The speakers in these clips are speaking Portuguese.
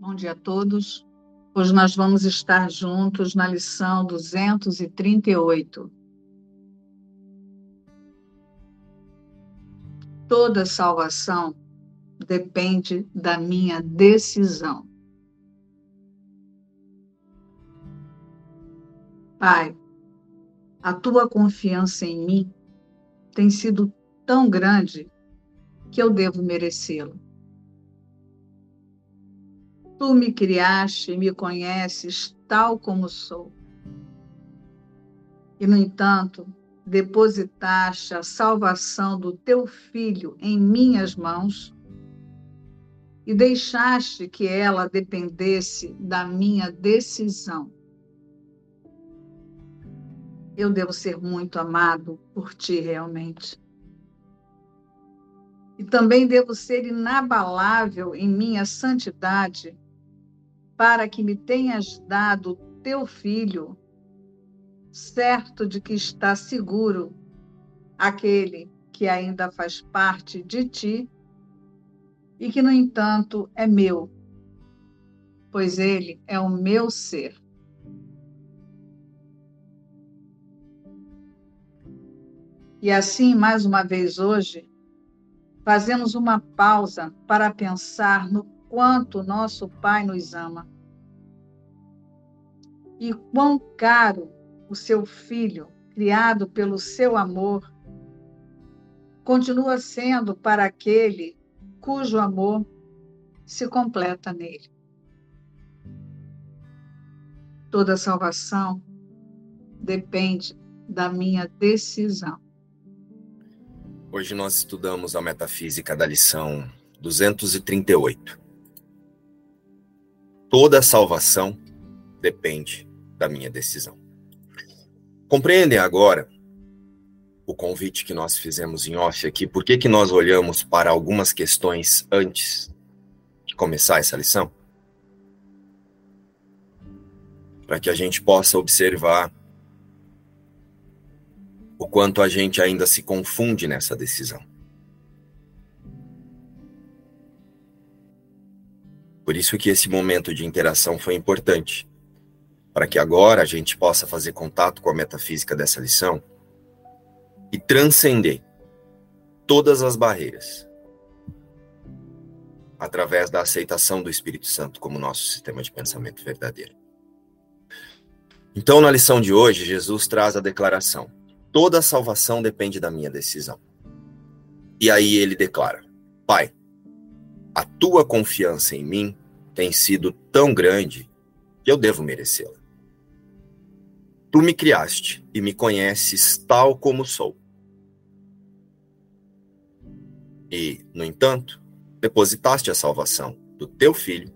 Bom dia a todos. Hoje nós vamos estar juntos na lição 238. Toda salvação depende da minha decisão. Pai, a tua confiança em mim tem sido tão grande que eu devo merecê-lo. Tu me criaste e me conheces tal como sou. E, no entanto, depositaste a salvação do teu filho em minhas mãos e deixaste que ela dependesse da minha decisão. Eu devo ser muito amado por ti realmente. E também devo ser inabalável em minha santidade para que me tenhas dado teu filho, certo de que está seguro aquele que ainda faz parte de ti e que, no entanto, é meu, pois ele é o meu ser. E assim, mais uma vez hoje, fazemos uma pausa para pensar no quanto nosso Pai nos ama e quão caro o seu filho, criado pelo seu amor, continua sendo para aquele cujo amor se completa nele. Toda salvação depende da minha decisão. Hoje nós estudamos a metafísica da lição 238. Toda salvação depende da minha decisão. Compreendem agora o convite que nós fizemos em off aqui? Por que, que nós olhamos para algumas questões antes de começar essa lição? Para que a gente possa observar o quanto a gente ainda se confunde nessa decisão. Por isso que esse momento de interação foi importante para que agora a gente possa fazer contato com a metafísica dessa lição e transcender todas as barreiras através da aceitação do Espírito Santo como nosso sistema de pensamento verdadeiro. Então, na lição de hoje, Jesus traz a declaração: toda salvação depende da minha decisão. E aí ele declara: Pai, a tua confiança em mim tem sido tão grande que eu devo merecê-la. Tu me criaste e me conheces tal como sou. E, no entanto, depositaste a salvação do teu filho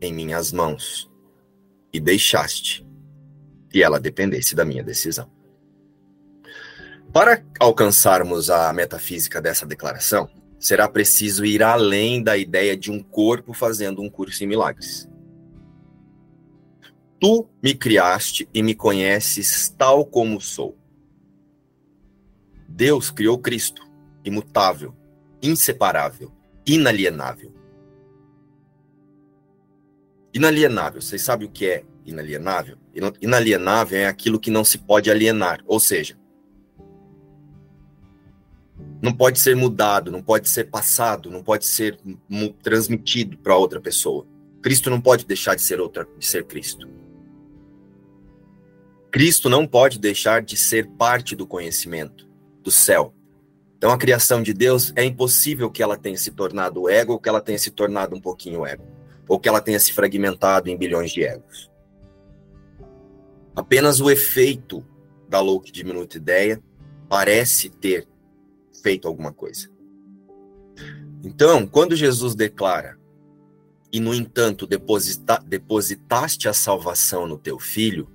em minhas mãos e deixaste que ela dependesse da minha decisão. Para alcançarmos a metafísica dessa declaração, será preciso ir além da ideia de um corpo fazendo um curso em milagres. Tu me criaste e me conheces tal como sou. Deus criou Cristo, imutável, inseparável, inalienável. Inalienável, vocês sabem o que é inalienável? Inalienável é aquilo que não se pode alienar, ou seja, não pode ser mudado, não pode ser passado, não pode ser transmitido para outra pessoa. Cristo não pode deixar de ser outra, de ser Cristo. Cristo não pode deixar de ser parte do conhecimento, do céu. Então, a criação de Deus é impossível que ela tenha se tornado ego ou que ela tenha se tornado um pouquinho ego, ou que ela tenha se fragmentado em bilhões de egos. Apenas o efeito da louca diminuta ideia parece ter feito alguma coisa. Então, quando Jesus declara, e no entanto deposita, depositaste a salvação no teu filho,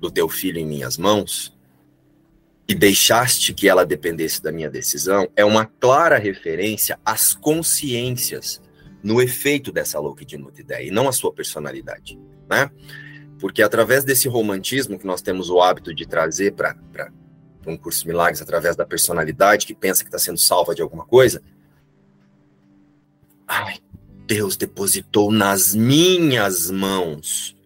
do teu filho em minhas mãos e deixaste que ela dependesse da minha decisão é uma clara referência às consciências no efeito dessa louca de ideia e não a sua personalidade, né? Porque através desse romantismo que nós temos o hábito de trazer para um curso de milagres através da personalidade que pensa que está sendo salva de alguma coisa, ai, Deus depositou nas minhas mãos.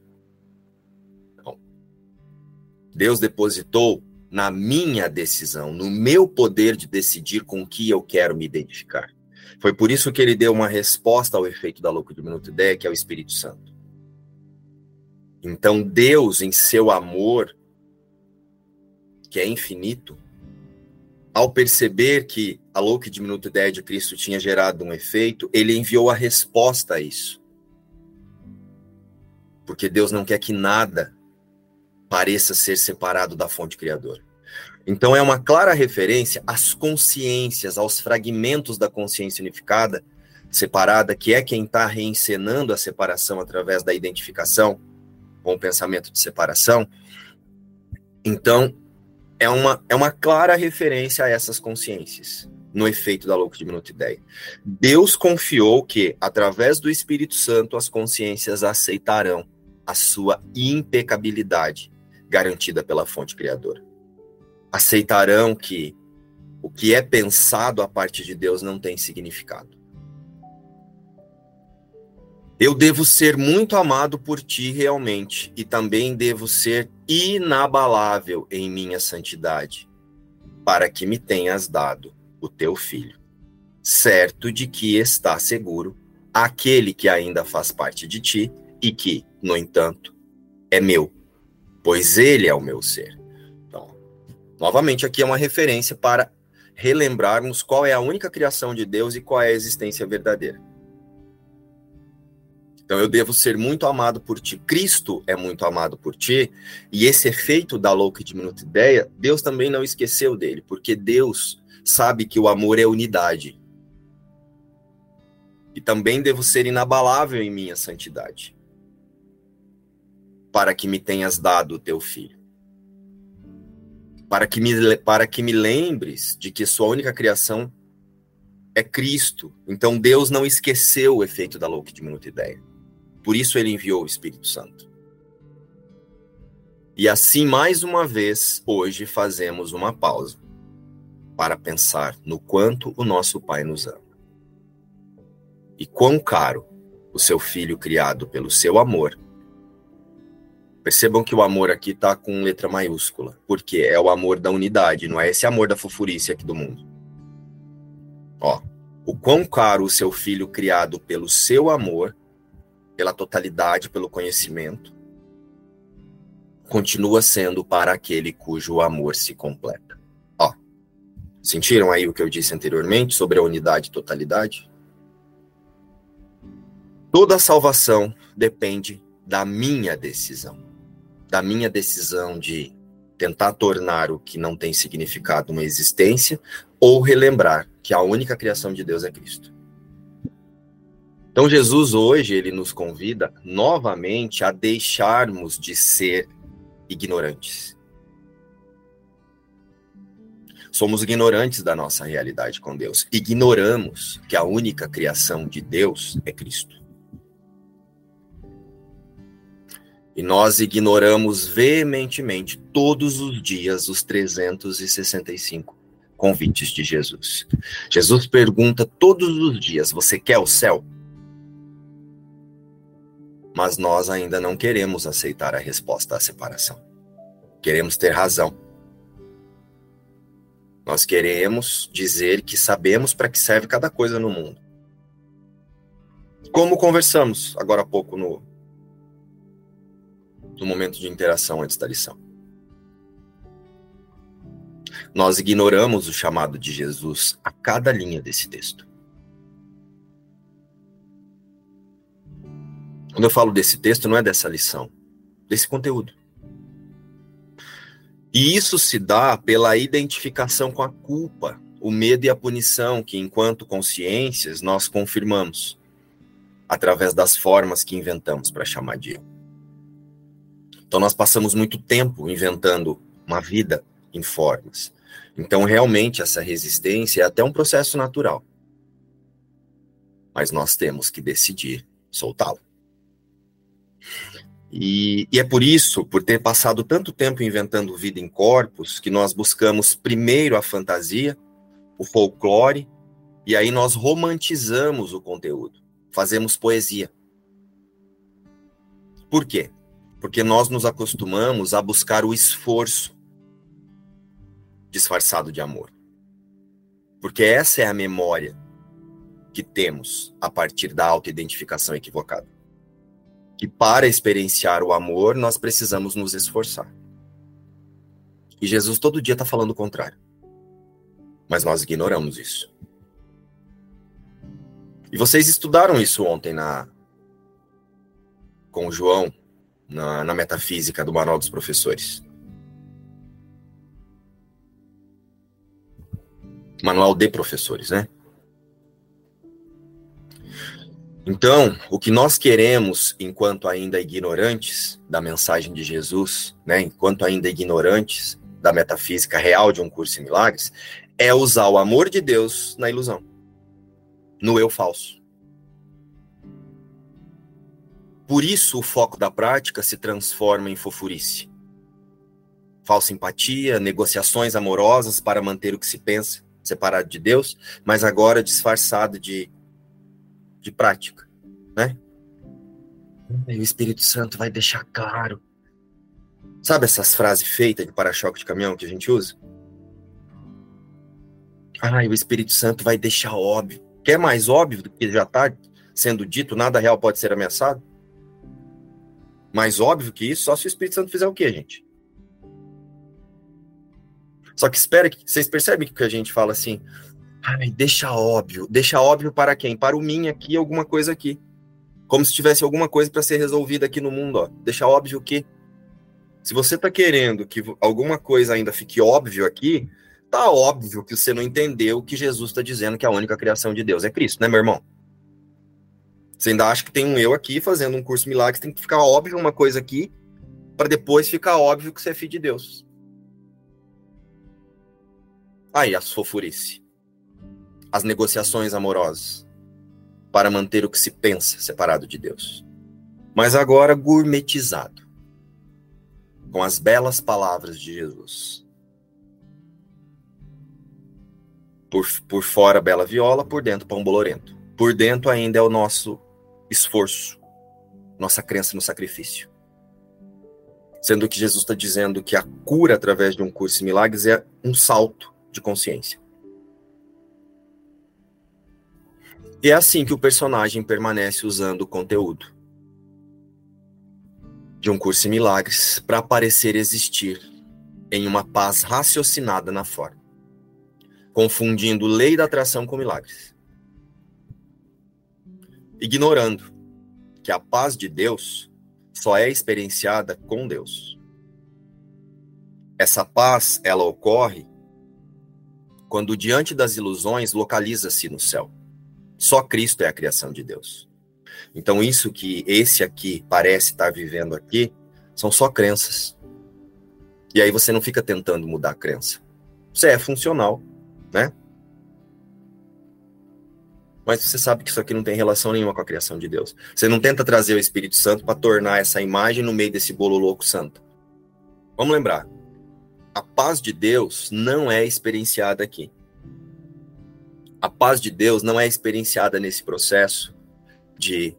Deus depositou na minha decisão, no meu poder de decidir com que eu quero me identificar. Foi por isso que ele deu uma resposta ao efeito da louca de minuto ideia, que é o Espírito Santo. Então, Deus, em seu amor, que é infinito, ao perceber que a louca e diminuta ideia de Cristo tinha gerado um efeito, ele enviou a resposta a isso. Porque Deus não quer que nada pareça ser separado da fonte criadora. Então é uma clara referência às consciências, aos fragmentos da consciência unificada, separada, que é quem está reencenando a separação através da identificação com o pensamento de separação. Então, é uma, é uma clara referência a essas consciências, no efeito da louca diminuta ideia. Deus confiou que, através do Espírito Santo, as consciências aceitarão a sua impecabilidade, garantida pela fonte criadora. Aceitarão que o que é pensado a parte de Deus não tem significado. Eu devo ser muito amado por ti realmente, e também devo ser inabalável em minha santidade, para que me tenhas dado o teu filho, certo de que está seguro aquele que ainda faz parte de ti e que, no entanto, é meu, pois ele é o meu ser. Então, novamente, aqui é uma referência para relembrarmos qual é a única criação de Deus e qual é a existência verdadeira. Então eu devo ser muito amado por ti. Cristo é muito amado por ti. E esse efeito da louca e diminuta ideia, Deus também não esqueceu dele, porque Deus sabe que o amor é unidade. E também devo ser inabalável em minha santidade, para que me tenhas dado o teu filho. Para que me, para que me lembres de que sua única criação é Cristo. Então Deus não esqueceu o efeito da louca e diminuta ideia. Por isso ele enviou o Espírito Santo. E assim, mais uma vez, hoje fazemos uma pausa para pensar no quanto o nosso Pai nos ama. E quão caro o seu filho criado pelo seu amor. Percebam que o amor aqui está com letra maiúscula, porque é o amor da unidade, não é esse amor da fofurice aqui do mundo. Ó, o quão caro o seu filho criado pelo seu amor pela totalidade, pelo conhecimento, continua sendo para aquele cujo amor se completa. Ó, sentiram aí o que eu disse anteriormente sobre a unidade e totalidade? Toda salvação depende da minha decisão, da minha decisão de tentar tornar o que não tem significado uma existência ou relembrar que a única criação de Deus é Cristo. Então Jesus hoje ele nos convida novamente a deixarmos de ser ignorantes. Somos ignorantes da nossa realidade com Deus. Ignoramos que a única criação de Deus é Cristo. E nós ignoramos veementemente todos os dias os 365 convites de Jesus. Jesus pergunta todos os dias: Você quer o céu? Mas nós ainda não queremos aceitar a resposta à separação. Queremos ter razão. Nós queremos dizer que sabemos para que serve cada coisa no mundo. Como conversamos agora há pouco no, no momento de interação antes da lição. Nós ignoramos o chamado de Jesus a cada linha desse texto. Quando eu falo desse texto, não é dessa lição, desse conteúdo. E isso se dá pela identificação com a culpa, o medo e a punição que, enquanto consciências, nós confirmamos através das formas que inventamos para chamar de eu. Então, nós passamos muito tempo inventando uma vida em formas. Então, realmente, essa resistência é até um processo natural. Mas nós temos que decidir soltá-lo. E, e, é por isso, por ter passado tanto tempo inventando vida em corpos, que nós buscamos primeiro a fantasia, o folclore, e aí nós romantizamos o conteúdo. fazemos poesia. Por quê? Porque nós nos acostumamos a buscar o esforço disfarçado de amor. Porque essa é a memória que temos a partir da autoidentificação equivocada. Que para experienciar o amor, nós precisamos nos esforçar. E Jesus todo dia está falando o contrário. Mas nós ignoramos isso. E vocês estudaram isso ontem na com o João, na, na metafísica do Manual dos Professores. Manual de Professores, né? Então, o que nós queremos, enquanto ainda ignorantes da mensagem de Jesus, né, enquanto ainda ignorantes da metafísica real de um curso em milagres, é usar o amor de Deus na ilusão, no eu falso. Por isso, o foco da prática se transforma em fofurice. Falsa empatia, negociações amorosas para manter o que se pensa separado de Deus, mas agora disfarçado de de prática, né? E o Espírito Santo vai deixar claro. Sabe essas frases feitas de para-choque de caminhão que a gente usa? Ah, o Espírito Santo vai deixar óbvio. Quer mais óbvio do que já está sendo dito? Nada real pode ser ameaçado? Mais óbvio que isso, só se o Espírito Santo fizer o quê, gente? Só que espera que vocês percebem que a gente fala assim, Ai, deixa óbvio. Deixa óbvio para quem? Para o mim aqui, alguma coisa aqui. Como se tivesse alguma coisa para ser resolvida aqui no mundo, ó. Deixa óbvio que se você está querendo que alguma coisa ainda fique óbvio aqui, tá óbvio que você não entendeu que Jesus está dizendo que a única criação de Deus é Cristo, né, meu irmão? Você ainda acha que tem um eu aqui fazendo um curso milagre, tem que ficar óbvio uma coisa aqui, para depois ficar óbvio que você é filho de Deus. Aí, as fofurice as negociações amorosas para manter o que se pensa separado de Deus. Mas agora gourmetizado com as belas palavras de Jesus. Por, por fora, bela viola, por dentro, pão bolorento. Por dentro, ainda é o nosso esforço, nossa crença no sacrifício. Sendo que Jesus está dizendo que a cura através de um curso de milagres é um salto de consciência. E é assim que o personagem permanece usando o conteúdo de um curso em milagres para parecer existir em uma paz raciocinada na forma, confundindo lei da atração com milagres, ignorando que a paz de Deus só é experienciada com Deus. Essa paz, ela ocorre quando diante das ilusões localiza-se no céu. Só Cristo é a criação de Deus. Então, isso que esse aqui parece estar vivendo aqui, são só crenças. E aí você não fica tentando mudar a crença. Você é funcional, né? Mas você sabe que isso aqui não tem relação nenhuma com a criação de Deus. Você não tenta trazer o Espírito Santo para tornar essa imagem no meio desse bolo louco santo. Vamos lembrar. A paz de Deus não é experienciada aqui a paz de Deus não é experienciada nesse processo de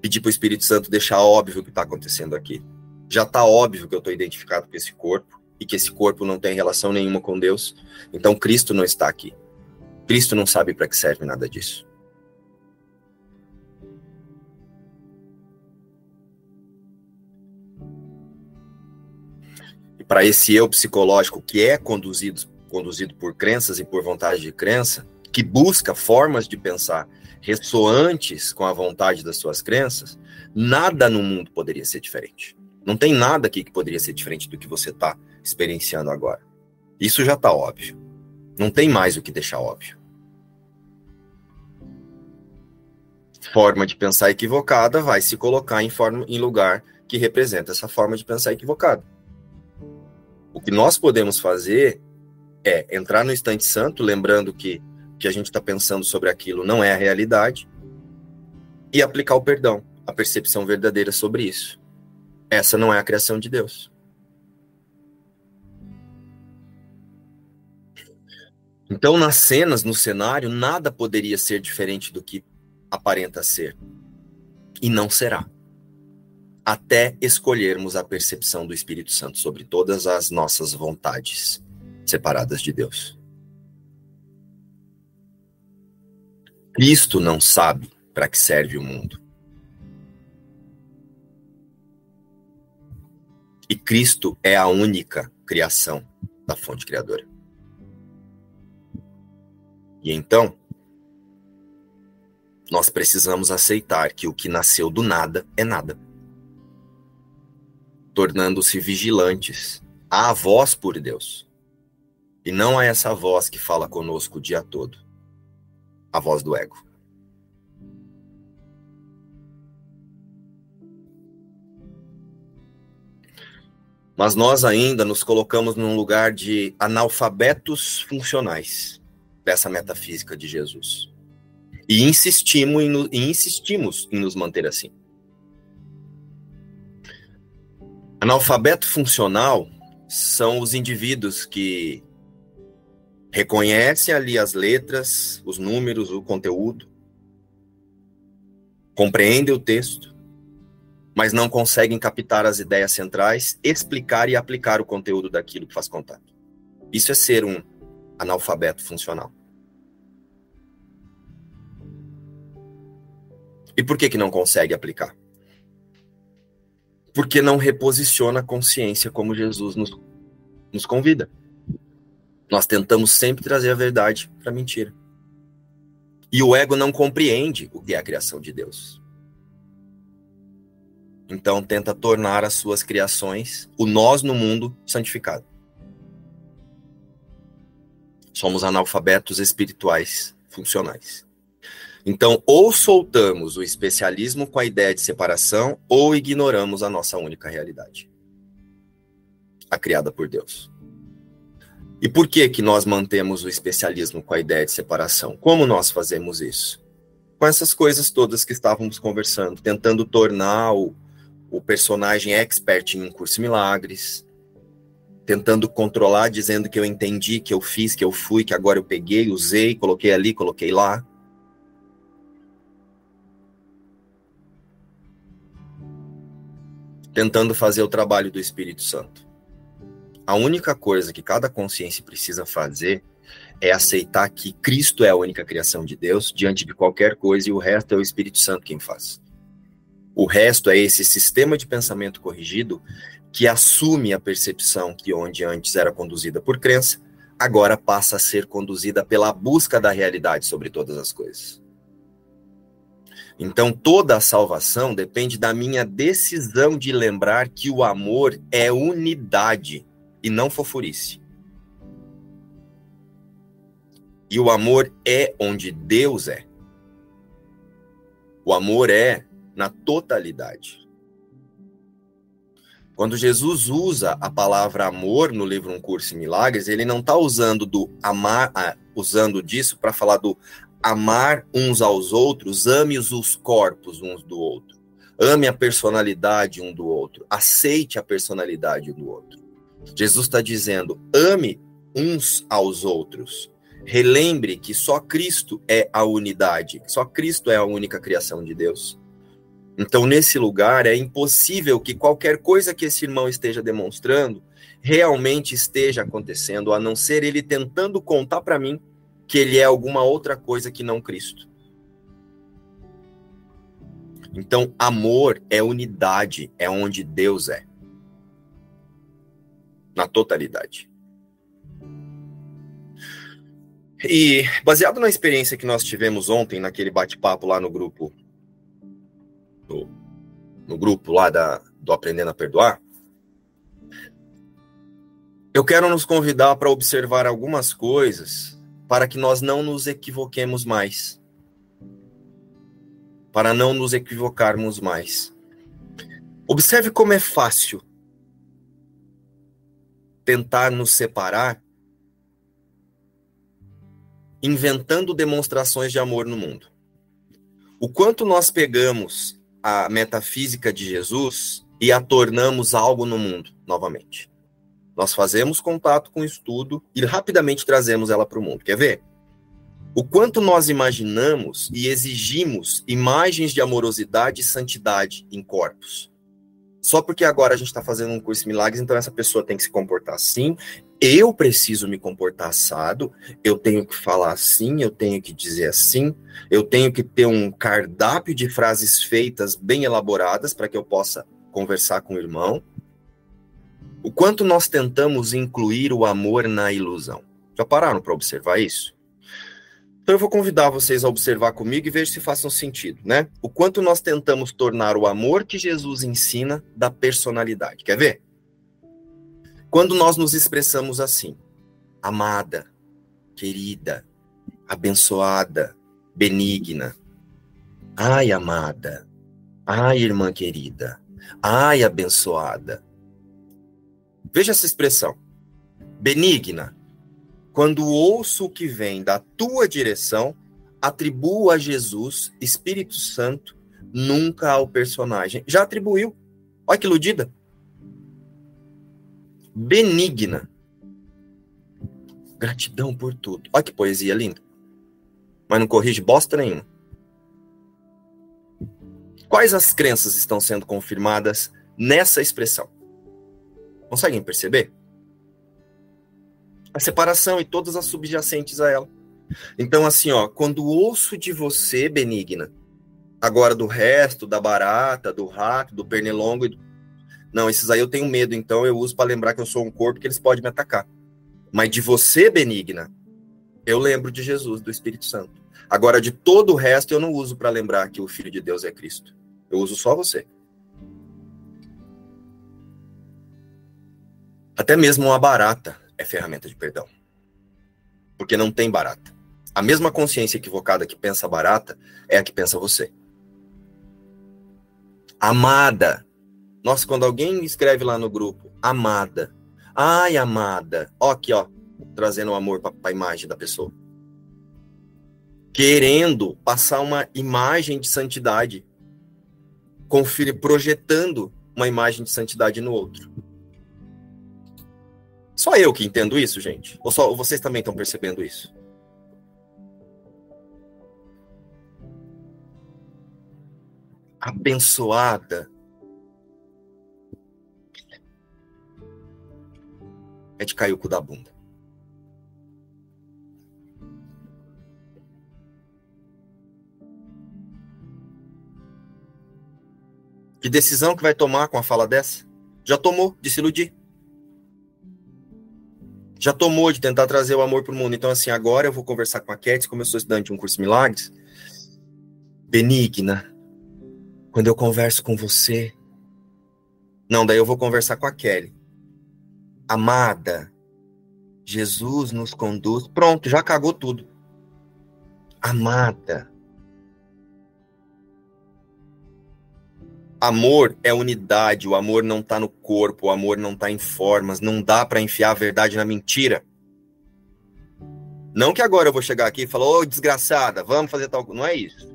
pedir para o Espírito Santo deixar óbvio o que está acontecendo aqui. Já está óbvio que eu estou identificado com esse corpo e que esse corpo não tem relação nenhuma com Deus. Então Cristo não está aqui. Cristo não sabe para que serve nada disso. E para esse eu psicológico que é conduzido conduzido por crenças e por vontade de crença, que busca formas de pensar ressoantes com a vontade das suas crenças, nada no mundo poderia ser diferente. Não tem nada aqui que poderia ser diferente do que você está experienciando agora. Isso já está óbvio. Não tem mais o que deixar óbvio. Forma de pensar equivocada vai se colocar em, forma, em lugar que representa essa forma de pensar equivocada. O que nós podemos fazer é entrar no instante santo, lembrando que o que a gente está pensando sobre aquilo não é a realidade, e aplicar o perdão, a percepção verdadeira sobre isso. Essa não é a criação de Deus. Então, nas cenas, no cenário, nada poderia ser diferente do que aparenta ser. E não será. Até escolhermos a percepção do Espírito Santo sobre todas as nossas vontades separadas de Deus. Cristo não sabe para que serve o mundo. E Cristo é a única criação da fonte criadora. E então, nós precisamos aceitar que o que nasceu do nada é nada. Tornando-se vigilantes à voz por Deus. E não a essa voz que fala conosco o dia todo. A voz do ego. mas nós ainda nos colocamos num lugar de analfabetos funcionais dessa metafísica de Jesus. E insistimos em, e insistimos em nos manter assim. Analfabeto funcional são os indivíduos que reconhecem ali as letras, os números, o conteúdo, compreendem o texto, mas não conseguem captar as ideias centrais, explicar e aplicar o conteúdo daquilo que faz contato. Isso é ser um analfabeto funcional. E por que, que não consegue aplicar? Porque não reposiciona a consciência como Jesus nos, nos convida. Nós tentamos sempre trazer a verdade para a mentira. E o ego não compreende o que é a criação de Deus. Então tenta tornar as suas criações, o nós no mundo, santificado. Somos analfabetos espirituais funcionais. Então, ou soltamos o especialismo com a ideia de separação, ou ignoramos a nossa única realidade. A criada por Deus. E por que que nós mantemos o especialismo com a ideia de separação? Como nós fazemos isso? Com essas coisas todas que estávamos conversando, tentando tornar o, o personagem expert em um curso milagres, tentando controlar, dizendo que eu entendi, que eu fiz, que eu fui, que agora eu peguei, usei, coloquei ali, coloquei lá. Tentando fazer o trabalho do Espírito Santo. A única coisa que cada consciência precisa fazer é aceitar que Cristo é a única criação de Deus diante de qualquer coisa e o resto é o Espírito Santo quem faz. O resto é esse sistema de pensamento corrigido que assume a percepção que onde antes era conduzida por crença, agora passa a ser conduzida pela busca da realidade sobre todas as coisas. Então toda a salvação depende da minha decisão de lembrar que o amor é unidade e não fofurice. E o amor é onde Deus é. O amor é na totalidade. Quando Jesus usa a palavra amor no livro Um Curso em Milagres, ele não está usando do amar, usando disso para falar do amar uns aos outros, ame os corpos uns do outro, ame a personalidade um do outro, aceite a personalidade um do outro. Jesus está dizendo, ame uns aos outros. Relembre que só Cristo é a unidade, só Cristo é a única criação de Deus. Então, nesse lugar, é impossível que qualquer coisa que esse irmão esteja demonstrando realmente esteja acontecendo, a não ser ele tentando contar para mim que ele é alguma outra coisa que não Cristo. Então, amor é unidade, é onde Deus é. Na totalidade. E baseado na experiência que nós tivemos ontem, naquele bate-papo lá no grupo no, no grupo lá da, do Aprendendo a Perdoar, eu quero nos convidar para observar algumas coisas para que nós não nos equivoquemos mais. Para não nos equivocarmos mais. Observe como é fácil tentar nos separar inventando demonstrações de amor no mundo. O quanto nós pegamos a metafísica de Jesus e a tornamos algo no mundo novamente. Nós fazemos contato com o estudo e rapidamente trazemos ela para o mundo. Quer ver? O quanto nós imaginamos e exigimos imagens de amorosidade e santidade em corpos. Só porque agora a gente está fazendo um curso de milagres, então essa pessoa tem que se comportar assim. Eu preciso me comportar assado. Eu tenho que falar assim. Eu tenho que dizer assim. Eu tenho que ter um cardápio de frases feitas bem elaboradas para que eu possa conversar com o irmão. O quanto nós tentamos incluir o amor na ilusão. Já pararam para observar isso? Então eu vou convidar vocês a observar comigo e ver se façam sentido, né? O quanto nós tentamos tornar o amor que Jesus ensina da personalidade. Quer ver? Quando nós nos expressamos assim, amada, querida, abençoada, benigna. Ai, amada. Ai, irmã querida. Ai, abençoada. Veja essa expressão. Benigna, quando ouço o que vem da tua direção, atribuo a Jesus, Espírito Santo, nunca ao personagem. Já atribuiu. Olha que iludida. Benigna. Gratidão por tudo. Olha que poesia linda. Mas não corrige bosta nenhuma. Quais as crenças estão sendo confirmadas nessa expressão? Conseguem perceber? A separação e todas as subjacentes a ela. Então, assim, ó, quando ouço de você, benigna, agora do resto, da barata, do rato, do pernilongo, não, esses aí eu tenho medo, então eu uso para lembrar que eu sou um corpo que eles podem me atacar. Mas de você, benigna, eu lembro de Jesus, do Espírito Santo. Agora, de todo o resto, eu não uso para lembrar que o Filho de Deus é Cristo. Eu uso só você. Até mesmo uma barata é ferramenta de perdão. Porque não tem barata. A mesma consciência equivocada que pensa barata é a que pensa você. Amada. Nossa, quando alguém escreve lá no grupo, amada. Ai, amada. Ó, aqui, ó, trazendo o amor para a imagem da pessoa. Querendo passar uma imagem de santidade. Confira, projetando uma imagem de santidade no outro. Só eu que entendo isso, gente? Ou só vocês também estão percebendo isso? Abençoada é de cair o cu da bunda. Que decisão que vai tomar com a fala dessa? Já tomou de se iludir já tomou de tentar trazer o amor para o mundo. Então, assim, agora eu vou conversar com a Cat, como eu sou estudante de um curso de milagres. Benigna, quando eu converso com você. Não, daí eu vou conversar com a Kelly. Amada, Jesus nos conduz. Pronto, já cagou tudo. Amada, Amor é unidade, o amor não está no corpo, o amor não está em formas, não dá para enfiar a verdade na mentira. Não que agora eu vou chegar aqui e falar, ô oh, desgraçada, vamos fazer tal coisa. Não é isso.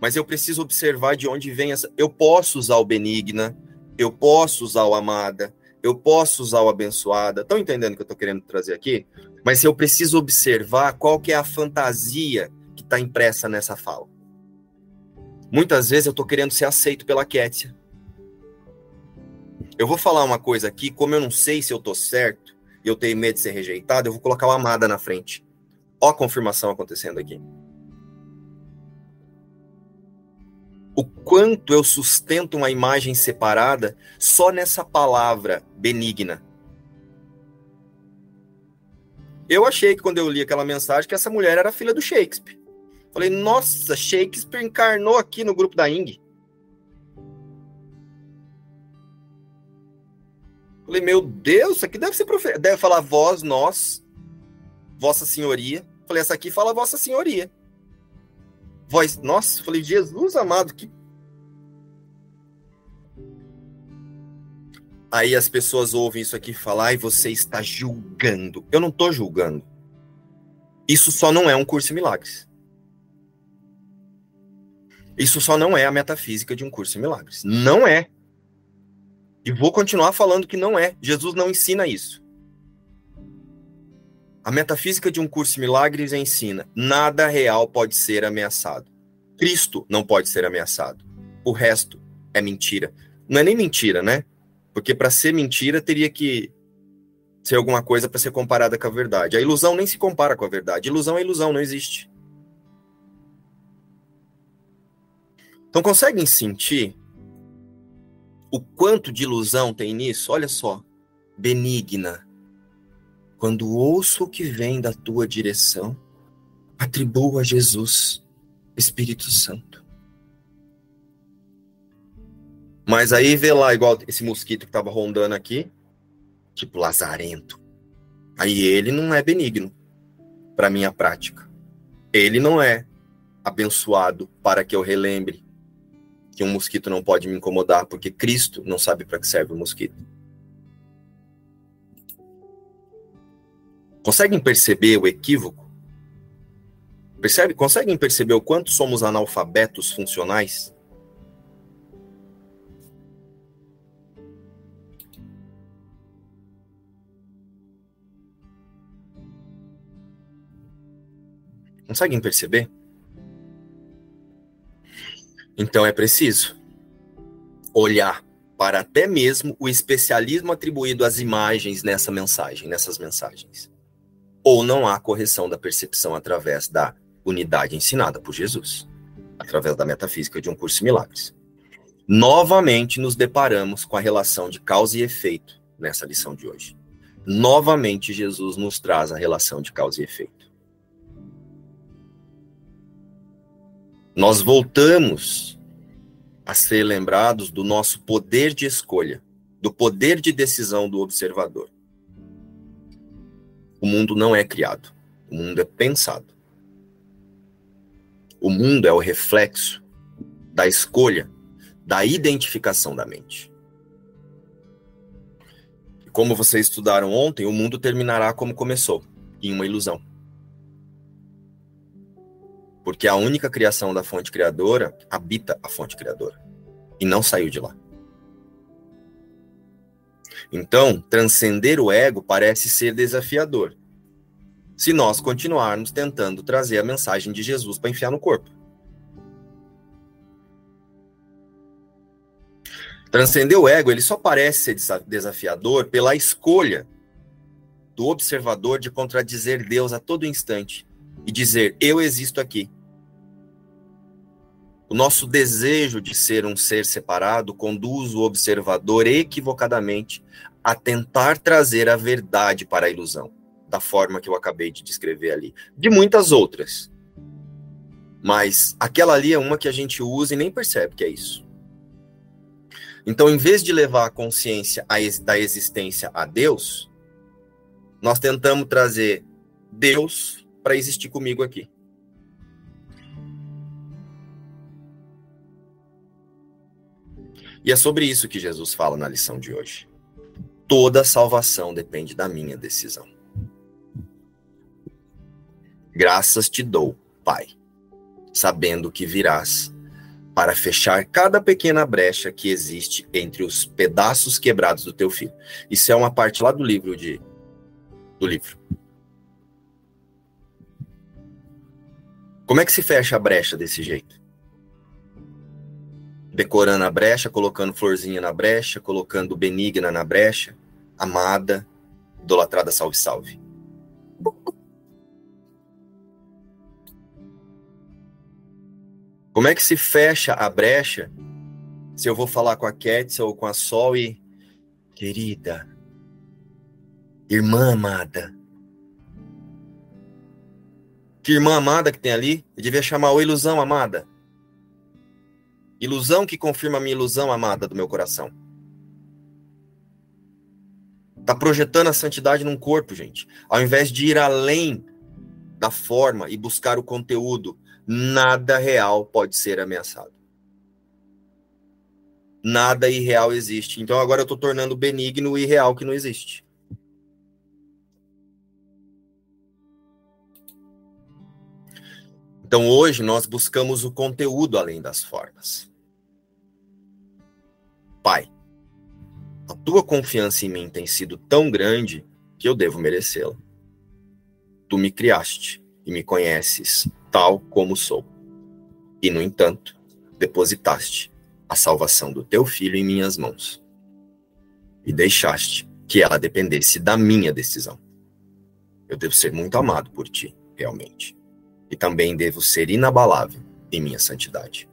Mas eu preciso observar de onde vem essa. Eu posso usar o benigna, eu posso usar o amada, eu posso usar o abençoada. Estão entendendo o que eu estou querendo trazer aqui? Mas eu preciso observar qual que é a fantasia que está impressa nessa fala. Muitas vezes eu tô querendo ser aceito pela Kétia. Eu vou falar uma coisa aqui, como eu não sei se eu tô certo e eu tenho medo de ser rejeitado, eu vou colocar uma amada na frente. Ó a confirmação acontecendo aqui. O quanto eu sustento uma imagem separada só nessa palavra benigna. Eu achei que quando eu li aquela mensagem que essa mulher era filha do Shakespeare. Falei, nossa, Shakespeare encarnou aqui no grupo da Ing. Falei, meu Deus, isso aqui deve ser profe... deve falar vós, nós, vossa senhoria. Falei, essa aqui fala vossa senhoria. Voz, nossa, falei, Jesus amado, que Aí as pessoas ouvem isso aqui falar e você está julgando. Eu não estou julgando. Isso só não é um curso de milagres. Isso só não é a metafísica de um curso de milagres. Não é. E vou continuar falando que não é. Jesus não ensina isso. A metafísica de um curso de milagres ensina: nada real pode ser ameaçado. Cristo não pode ser ameaçado. O resto é mentira. Não é nem mentira, né? Porque para ser mentira teria que ser alguma coisa para ser comparada com a verdade. A ilusão nem se compara com a verdade. Ilusão é ilusão, não existe. Então conseguem sentir o quanto de ilusão tem nisso? Olha só. Benigna. Quando ouço o que vem da tua direção, atribuo a Jesus, Espírito Santo. Mas aí vê lá, igual esse mosquito que estava rondando aqui, tipo lazarento. Aí ele não é benigno para minha prática. Ele não é abençoado para que eu relembre que um mosquito não pode me incomodar, porque Cristo não sabe para que serve o mosquito. Conseguem perceber o equívoco? Percebe? Conseguem perceber o quanto somos analfabetos funcionais? Conseguem perceber? Então é preciso olhar para até mesmo o especialismo atribuído às imagens nessa mensagem, nessas mensagens. Ou não há correção da percepção através da unidade ensinada por Jesus, através da metafísica de um curso de milagres. Novamente nos deparamos com a relação de causa e efeito nessa lição de hoje. Novamente Jesus nos traz a relação de causa e efeito. Nós voltamos a ser lembrados do nosso poder de escolha, do poder de decisão do observador. O mundo não é criado, o mundo é pensado. O mundo é o reflexo da escolha, da identificação da mente. Como vocês estudaram ontem, o mundo terminará como começou, em uma ilusão. Porque a única criação da fonte criadora habita a fonte criadora e não saiu de lá. Então, transcender o ego parece ser desafiador. Se nós continuarmos tentando trazer a mensagem de Jesus para enfiar no corpo. Transcender o ego, ele só parece ser desafiador pela escolha do observador de contradizer Deus a todo instante e dizer: Eu existo aqui. O nosso desejo de ser um ser separado conduz o observador equivocadamente a tentar trazer a verdade para a ilusão, da forma que eu acabei de descrever ali. De muitas outras. Mas aquela ali é uma que a gente usa e nem percebe que é isso. Então, em vez de levar a consciência da existência a Deus, nós tentamos trazer Deus para existir comigo aqui. E é sobre isso que Jesus fala na lição de hoje. Toda salvação depende da minha decisão. Graças te dou, Pai, sabendo que virás para fechar cada pequena brecha que existe entre os pedaços quebrados do teu filho. Isso é uma parte lá do livro de do livro. Como é que se fecha a brecha desse jeito? Decorando a brecha, colocando florzinha na brecha, colocando benigna na brecha, amada, idolatrada, salve, salve. Como é que se fecha a brecha se eu vou falar com a Ketsia ou com a Sol e. Querida, irmã amada, que irmã amada que tem ali? Eu devia chamar o ilusão amada. Ilusão que confirma a minha ilusão amada do meu coração. Tá projetando a santidade num corpo, gente. Ao invés de ir além da forma e buscar o conteúdo, nada real pode ser ameaçado. Nada irreal existe. Então agora eu estou tornando benigno o irreal que não existe. Então hoje nós buscamos o conteúdo além das formas. Pai, a tua confiança em mim tem sido tão grande que eu devo merecê-la. tu me criaste e me conheces tal como sou. E, no entanto, depositaste a salvação do teu filho em minhas mãos e deixaste que ela dependesse da minha decisão. Eu devo ser muito amado por ti, realmente. E também devo ser inabalável em minha santidade.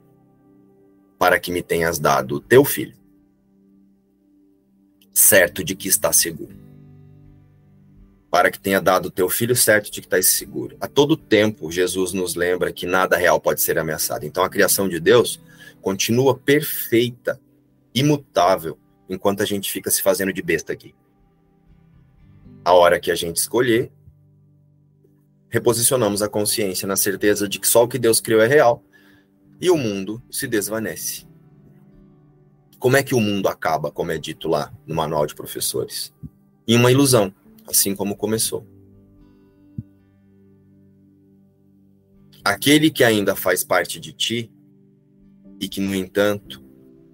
Para que me tenhas dado o teu filho, certo de que está seguro. Para que tenha dado o teu filho certo de que está seguro. A todo tempo, Jesus nos lembra que nada real pode ser ameaçado. Então, a criação de Deus continua perfeita, imutável, enquanto a gente fica se fazendo de besta aqui. A hora que a gente escolher, reposicionamos a consciência na certeza de que só o que Deus criou é real e o mundo se desvanece. Como é que o mundo acaba, como é dito lá no manual de professores? Em uma ilusão, assim como começou. Aquele que ainda faz parte de ti e que, no entanto,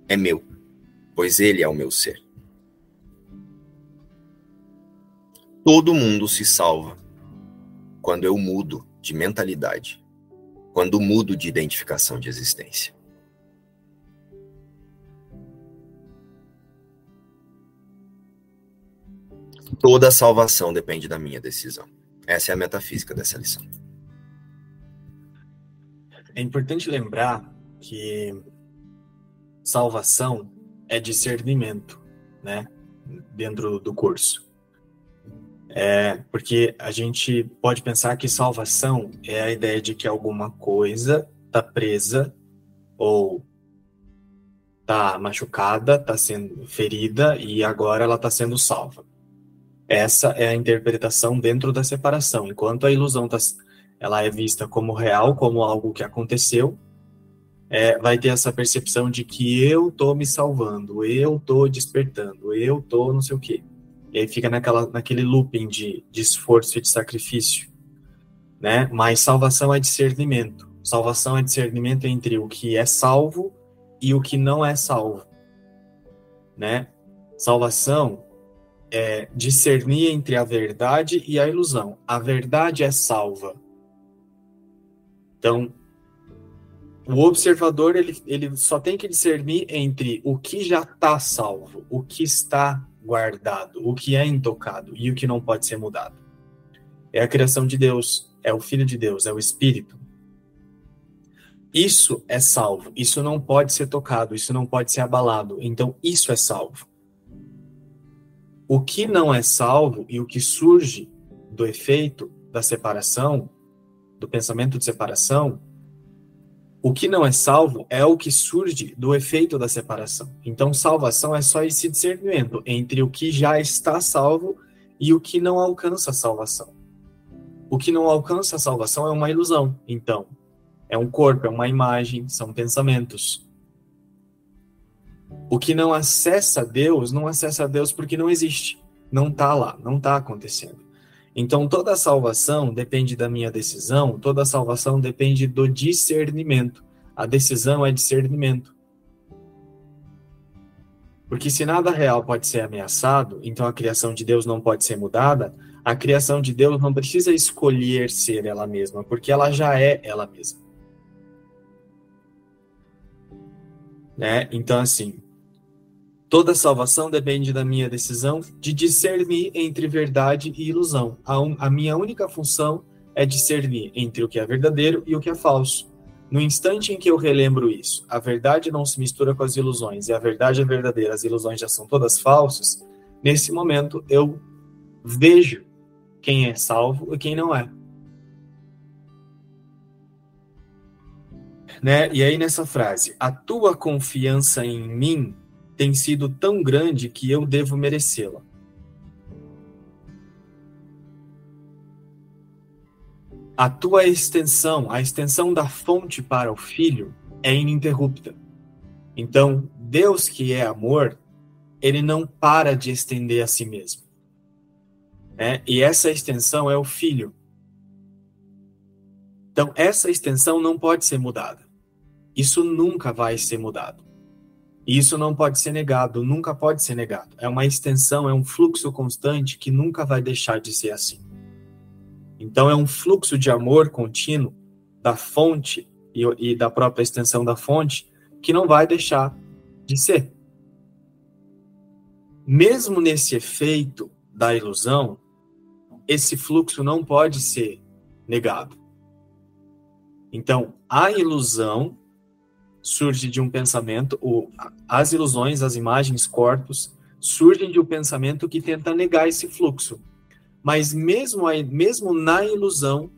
é meu, pois ele é o meu ser. Todo mundo se salva quando eu mudo de mentalidade, quando mudo de identificação de existência. Toda salvação depende da minha decisão. Essa é a metafísica dessa lição. É importante lembrar que salvação é discernimento, né? Dentro do curso. É, porque a gente pode pensar que salvação é a ideia de que alguma coisa está presa ou está machucada, está sendo ferida e agora ela está sendo salva. Essa é a interpretação dentro da separação. Enquanto a ilusão tá, ela é vista como real, como algo que aconteceu, é, vai ter essa percepção de que eu tô me salvando, eu tô despertando, eu tô não sei o quê. E aí fica naquela, naquele looping de, de esforço e de sacrifício. Né? Mas salvação é discernimento. Salvação é discernimento entre o que é salvo e o que não é salvo. Né? Salvação é discernir entre a verdade e a ilusão. A verdade é salva. Então, o observador ele, ele só tem que discernir entre o que já está salvo, o que está guardado, o que é intocado e o que não pode ser mudado. É a criação de Deus, é o Filho de Deus, é o Espírito. Isso é salvo, isso não pode ser tocado, isso não pode ser abalado. Então, isso é salvo. O que não é salvo e o que surge do efeito da separação, do pensamento de separação, o que não é salvo é o que surge do efeito da separação. Então, salvação é só esse discernimento entre o que já está salvo e o que não alcança a salvação. O que não alcança a salvação é uma ilusão. Então, é um corpo, é uma imagem, são pensamentos. O que não acessa Deus, não acessa Deus porque não existe. Não está lá, não está acontecendo. Então, toda salvação depende da minha decisão, toda salvação depende do discernimento. A decisão é discernimento. Porque se nada real pode ser ameaçado, então a criação de Deus não pode ser mudada, a criação de Deus não precisa escolher ser ela mesma, porque ela já é ela mesma. Né? Então, assim, Toda salvação depende da minha decisão de discernir entre verdade e ilusão. A, a, minha única função é discernir entre o que é verdadeiro e o que é falso. No instante em que eu relembro isso, a verdade não se mistura com as ilusões e a verdade é verdadeira, as ilusões já são todas falsas. Nesse momento eu vejo quem é salvo e quem não é. Né? E aí nessa frase, a tua confiança em mim tem sido tão grande que eu devo merecê-la. A tua extensão, a extensão da fonte para o filho, é ininterrupta. Então, Deus, que é amor, ele não para de estender a si mesmo. É, e essa extensão é o filho. Então, essa extensão não pode ser mudada. Isso nunca vai ser mudado. E isso não pode ser negado, nunca pode ser negado. É uma extensão, é um fluxo constante que nunca vai deixar de ser assim. Então, é um fluxo de amor contínuo da fonte e, e da própria extensão da fonte que não vai deixar de ser. Mesmo nesse efeito da ilusão, esse fluxo não pode ser negado. Então, a ilusão surge de um pensamento, ou as ilusões, as imagens, corpos, surgem de um pensamento que tenta negar esse fluxo. Mas mesmo, mesmo na ilusão,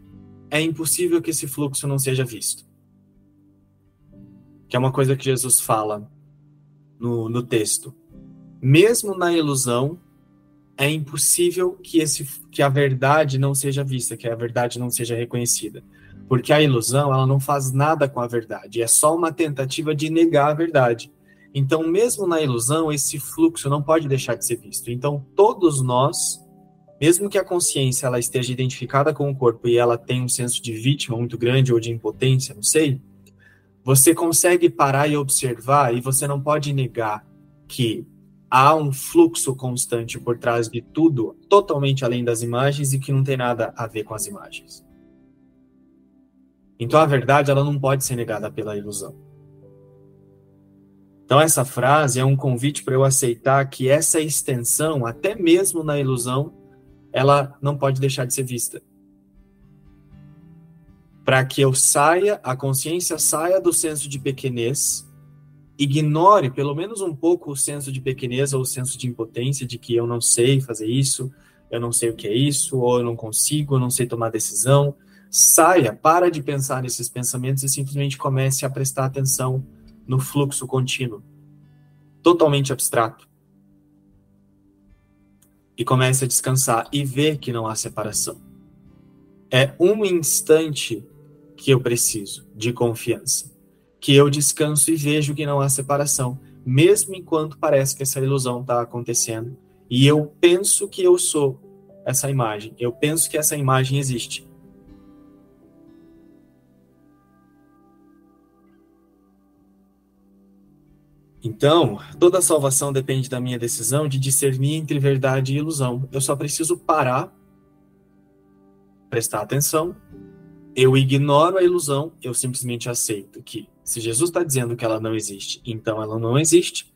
é impossível que esse fluxo não seja visto. Que é uma coisa que Jesus fala no, no texto. Mesmo na ilusão, é impossível que, esse, que a verdade não seja vista, que a verdade não seja reconhecida. Porque a ilusão, ela não faz nada com a verdade, é só uma tentativa de negar a verdade. Então, mesmo na ilusão, esse fluxo não pode deixar de ser visto. Então, todos nós, mesmo que a consciência ela esteja identificada com o corpo e ela tenha um senso de vítima muito grande ou de impotência, não sei, você consegue parar e observar e você não pode negar que há um fluxo constante por trás de tudo, totalmente além das imagens e que não tem nada a ver com as imagens. Então a verdade ela não pode ser negada pela ilusão. Então essa frase é um convite para eu aceitar que essa extensão, até mesmo na ilusão, ela não pode deixar de ser vista. Para que eu saia, a consciência saia do senso de pequenez, ignore pelo menos um pouco o senso de pequenez ou o senso de impotência de que eu não sei fazer isso, eu não sei o que é isso, ou eu não consigo, eu não sei tomar decisão. Saia, para de pensar nesses pensamentos e simplesmente comece a prestar atenção no fluxo contínuo, totalmente abstrato. E comece a descansar e ver que não há separação. É um instante que eu preciso de confiança, que eu descanso e vejo que não há separação, mesmo enquanto parece que essa ilusão está acontecendo. E eu penso que eu sou essa imagem, eu penso que essa imagem existe. Então, toda salvação depende da minha decisão de discernir entre verdade e ilusão. Eu só preciso parar, prestar atenção. Eu ignoro a ilusão, eu simplesmente aceito que se Jesus está dizendo que ela não existe, então ela não existe.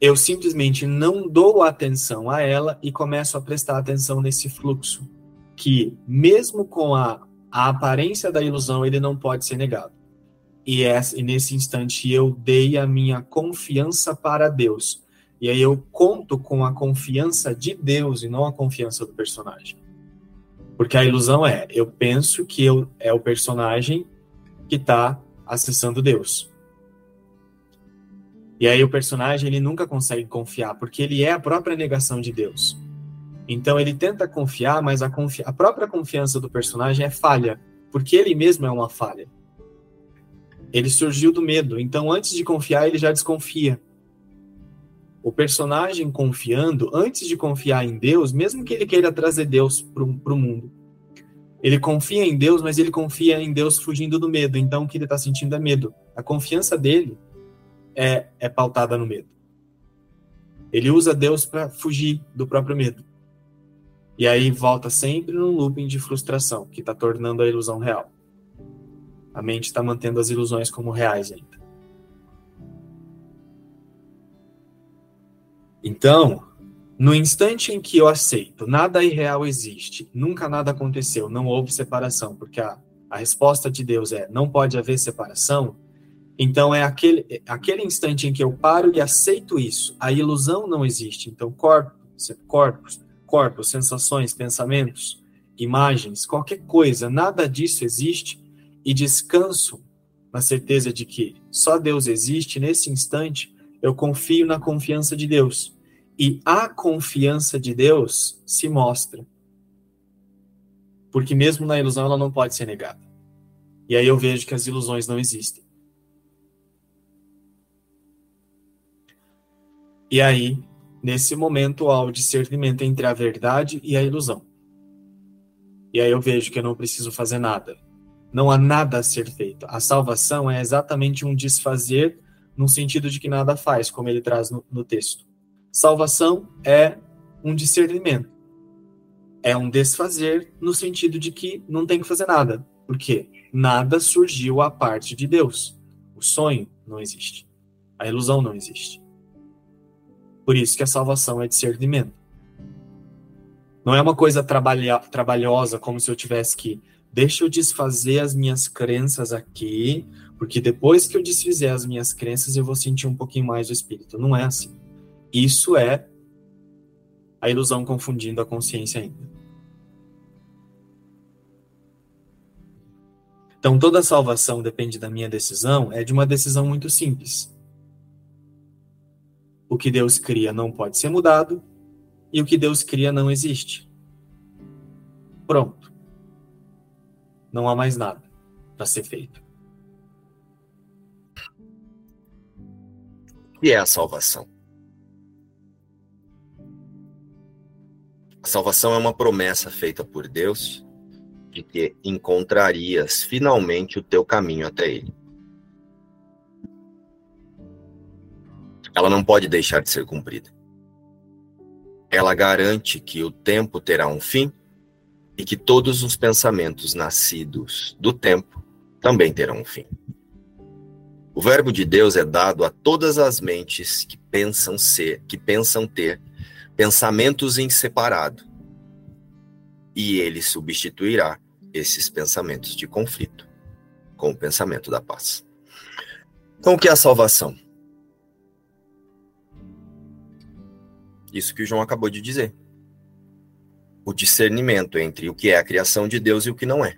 Eu simplesmente não dou atenção a ela e começo a prestar atenção nesse fluxo, que mesmo com a, a aparência da ilusão, ele não pode ser negado. E, e nesse instante eu dei a minha confiança para Deus. E aí eu conto com a confiança de Deus e não a confiança do personagem. Porque a ilusão é, eu penso que eu, é o personagem que está acessando Deus. E aí o personagem ele nunca consegue confiar, porque ele é a própria negação de Deus. Então ele tenta confiar, mas a, confi a própria confiança do personagem é falha, porque ele mesmo é uma falha. Ele surgiu do medo. Então, antes de confiar, ele já desconfia. O personagem confiando, antes de confiar em Deus, mesmo que ele queira trazer Deus para o mundo, ele confia em Deus, mas ele confia em Deus fugindo do medo. Então, o que ele está sentindo é medo. A confiança dele é, é pautada no medo. Ele usa Deus para fugir do próprio medo. E aí volta sempre num looping de frustração, que está tornando a ilusão real. A mente está mantendo as ilusões como reais ainda. Então, no instante em que eu aceito, nada irreal existe, nunca nada aconteceu, não houve separação, porque a, a resposta de Deus é não pode haver separação, então é aquele, aquele instante em que eu paro e aceito isso, a ilusão não existe. Então, corpos, corpos, corpos, sensações, pensamentos, imagens, qualquer coisa, nada disso existe, e descanso na certeza de que só Deus existe, nesse instante, eu confio na confiança de Deus. E a confiança de Deus se mostra. Porque mesmo na ilusão ela não pode ser negada. E aí eu vejo que as ilusões não existem. E aí, nesse momento, há o discernimento entre a verdade e a ilusão. E aí eu vejo que eu não preciso fazer nada não há nada a ser feito. A salvação é exatamente um desfazer no sentido de que nada faz, como ele traz no, no texto. Salvação é um discernimento. é um desfazer no sentido de que não tem que fazer nada. Por quê? Nada surgiu à parte de Deus. O sonho não existe. A ilusão não existe. Por isso que a salvação é discernimento. Não é uma coisa trabalha, trabalhosa, como se eu tivesse que. Deixa eu desfazer as minhas crenças aqui, porque depois que eu desfizer as minhas crenças, eu vou sentir um pouquinho mais o espírito. Não é assim. Isso é a ilusão confundindo a consciência ainda. Então, toda salvação depende da minha decisão, é de uma decisão muito simples. O que Deus cria não pode ser mudado, e o que Deus cria não existe. Pronto. Não há mais nada para ser feito. Que é a salvação? A salvação é uma promessa feita por Deus de que encontrarias finalmente o teu caminho até Ele. Ela não pode deixar de ser cumprida. Ela garante que o tempo terá um fim e que todos os pensamentos nascidos do tempo também terão um fim. O verbo de Deus é dado a todas as mentes que pensam ser, que pensam ter pensamentos em separado. E ele substituirá esses pensamentos de conflito com o pensamento da paz. Então, o que é a salvação? Isso que o João acabou de dizer. O discernimento entre o que é a criação de Deus e o que não é.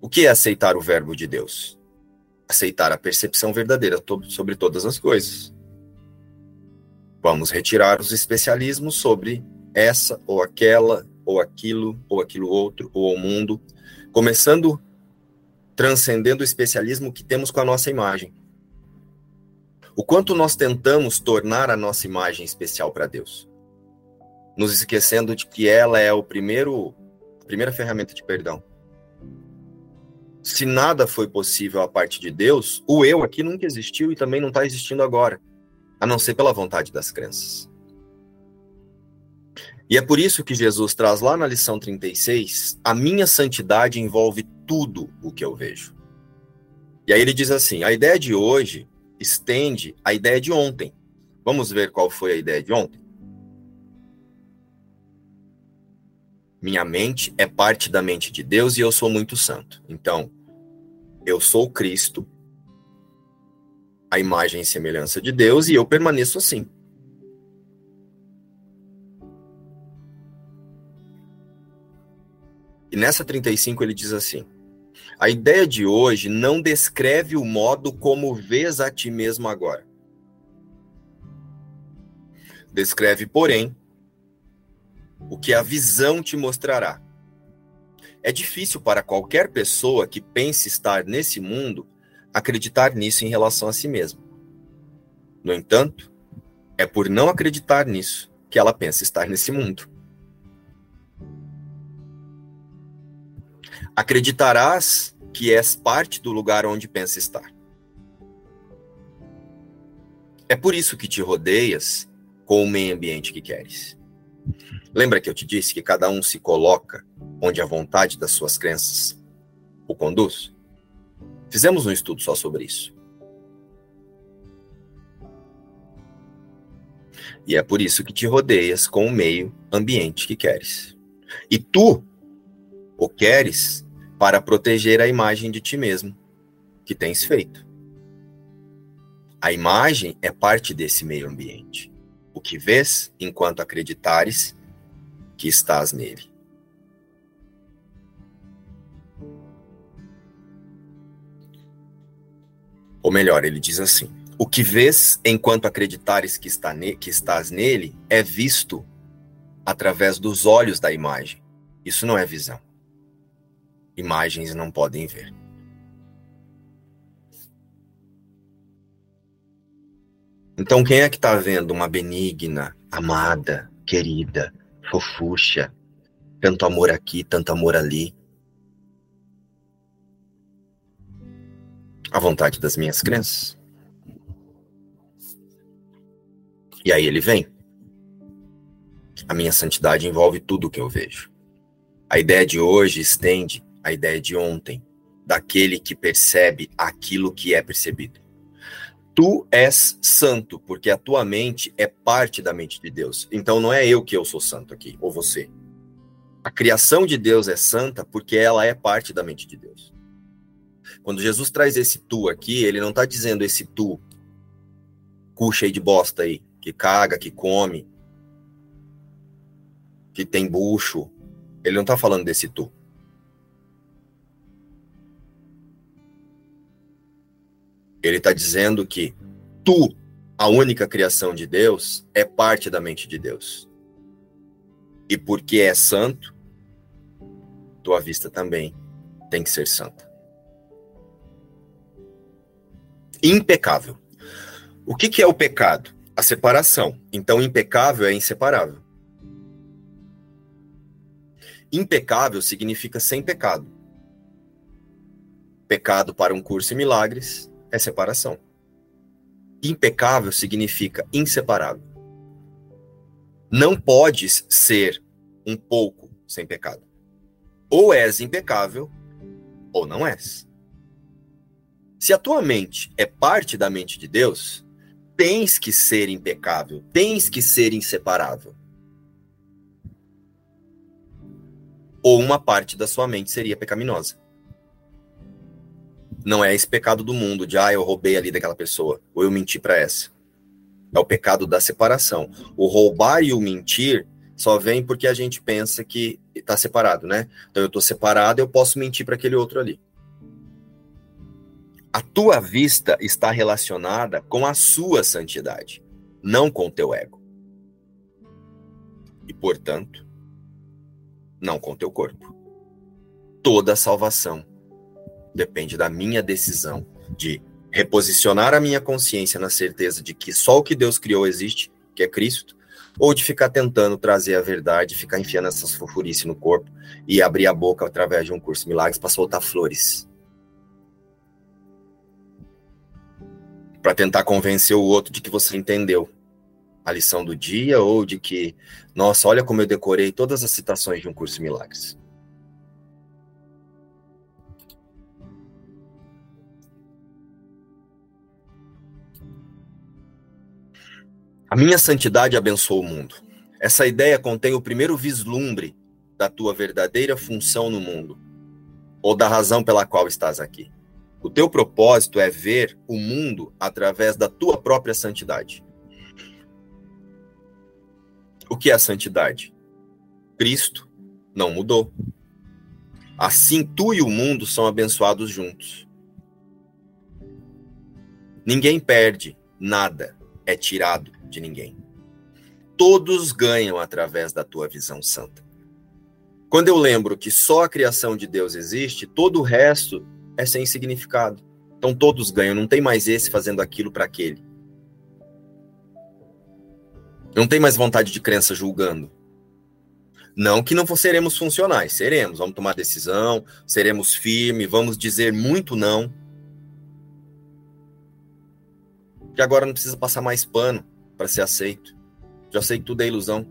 O que é aceitar o verbo de Deus? Aceitar a percepção verdadeira sobre todas as coisas. Vamos retirar os especialismos sobre essa ou aquela, ou aquilo, ou aquilo outro, ou o mundo, começando transcendendo o especialismo que temos com a nossa imagem. O quanto nós tentamos tornar a nossa imagem especial para Deus, nos esquecendo de que ela é o primeiro, a primeira ferramenta de perdão. Se nada foi possível a parte de Deus, o eu aqui nunca existiu e também não está existindo agora, a não ser pela vontade das crenças. E é por isso que Jesus traz lá na lição 36: a minha santidade envolve tudo o que eu vejo. E aí ele diz assim: a ideia de hoje estende a ideia de ontem. Vamos ver qual foi a ideia de ontem? Minha mente é parte da mente de Deus e eu sou muito santo. Então, eu sou Cristo, a imagem e semelhança de Deus, e eu permaneço assim. E nessa 35 ele diz assim: A ideia de hoje não descreve o modo como vês a ti mesmo agora. Descreve, porém, o que a visão te mostrará. É difícil para qualquer pessoa que pense estar nesse mundo acreditar nisso em relação a si mesma. No entanto, é por não acreditar nisso que ela pensa estar nesse mundo. Acreditarás que és parte do lugar onde pensa estar. É por isso que te rodeias com o meio ambiente que queres. Lembra que eu te disse que cada um se coloca onde a vontade das suas crenças o conduz? Fizemos um estudo só sobre isso. E é por isso que te rodeias com o meio ambiente que queres. E tu o queres para proteger a imagem de ti mesmo que tens feito. A imagem é parte desse meio ambiente. O que vês enquanto acreditares que estás nele. Ou melhor, ele diz assim: O que vês enquanto acreditares que, está ne que estás nele é visto através dos olhos da imagem. Isso não é visão imagens não podem ver. Então, quem é que está vendo uma benigna, amada, querida, fofucha, tanto amor aqui, tanto amor ali? A vontade das minhas crenças. E aí ele vem A minha santidade envolve tudo o que eu vejo. A ideia de hoje estende a ideia de ontem, daquele que percebe aquilo que é percebido. Tu és santo, porque a tua mente é parte da mente de Deus. Então não é eu que eu sou santo aqui, ou você. A criação de Deus é santa porque ela é parte da mente de Deus. Quando Jesus traz esse tu aqui, ele não está dizendo esse tu, cu cheio de bosta aí, que caga, que come, que tem bucho. Ele não está falando desse tu. Ele está dizendo que tu, a única criação de Deus, é parte da mente de Deus. E porque é santo, tua vista também tem que ser santa. Impecável. O que, que é o pecado? A separação. Então, impecável é inseparável. Impecável significa sem pecado. Pecado para um curso em milagres é separação. Impecável significa inseparável. Não podes ser um pouco sem pecado. Ou és impecável, ou não és. Se a tua mente é parte da mente de Deus, tens que ser impecável, tens que ser inseparável. Ou uma parte da sua mente seria pecaminosa. Não é esse pecado do mundo, de ah, eu roubei ali daquela pessoa, ou eu menti para essa. É o pecado da separação. O roubar e o mentir só vem porque a gente pensa que está separado, né? Então eu estou separado, eu posso mentir para aquele outro ali. A tua vista está relacionada com a sua santidade, não com o teu ego. E, portanto, não com o teu corpo. Toda a salvação depende da minha decisão de reposicionar a minha consciência na certeza de que só o que Deus criou existe, que é Cristo, ou de ficar tentando trazer a verdade, ficar enfiando essas fofurices no corpo e abrir a boca através de um curso de milagres para soltar flores. Para tentar convencer o outro de que você entendeu a lição do dia ou de que, nossa, olha como eu decorei todas as citações de um curso de milagres. A minha santidade abençoa o mundo. Essa ideia contém o primeiro vislumbre da tua verdadeira função no mundo, ou da razão pela qual estás aqui. O teu propósito é ver o mundo através da tua própria santidade. O que é a santidade? Cristo não mudou. Assim tu e o mundo são abençoados juntos. Ninguém perde, nada é tirado de ninguém. Todos ganham através da tua visão santa. Quando eu lembro que só a criação de Deus existe, todo o resto é sem significado. Então todos ganham, não tem mais esse fazendo aquilo para aquele. Não tem mais vontade de crença julgando. Não que não seremos funcionais, seremos, vamos tomar decisão, seremos firmes, vamos dizer muito não. Que agora não precisa passar mais pano para ser aceito. Já sei que tudo é ilusão.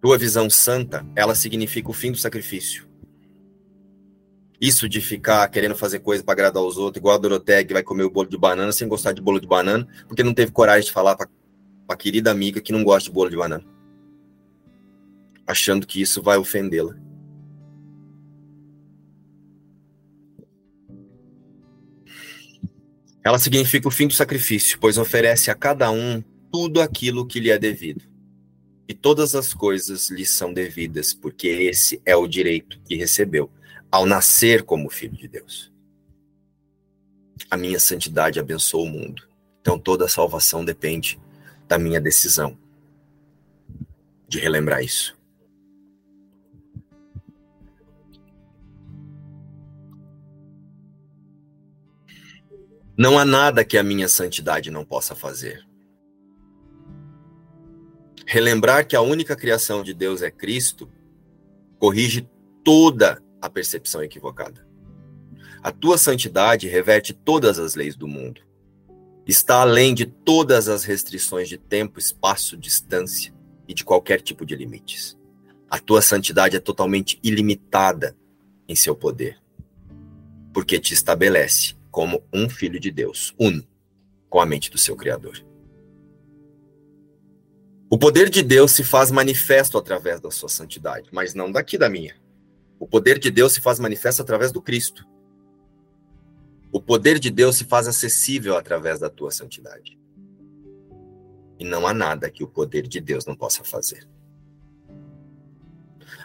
Tua visão santa, ela significa o fim do sacrifício. Isso de ficar querendo fazer coisa para agradar os outros, igual a Doroteia que vai comer o bolo de banana sem gostar de bolo de banana, porque não teve coragem de falar para a querida amiga que não gosta de bolo de banana. Achando que isso vai ofendê-la. Ela significa o fim do sacrifício, pois oferece a cada um tudo aquilo que lhe é devido. E todas as coisas lhe são devidas, porque esse é o direito que recebeu ao nascer como filho de Deus. A minha santidade abençoa o mundo. Então toda a salvação depende da minha decisão de relembrar isso. Não há nada que a minha santidade não possa fazer. Relembrar que a única criação de Deus é Cristo corrige toda a percepção equivocada. A tua santidade reverte todas as leis do mundo. está além de todas as restrições de tempo, espaço, distância e de qualquer tipo de limites. A tua santidade é totalmente ilimitada em seu poder, porque te estabelece como um filho de Deus, uno com a mente do seu Criador. O poder de Deus se faz manifesto através da sua santidade, mas não daqui da minha. O poder de Deus se faz manifesto através do Cristo. O poder de Deus se faz acessível através da tua santidade. E não há nada que o poder de Deus não possa fazer.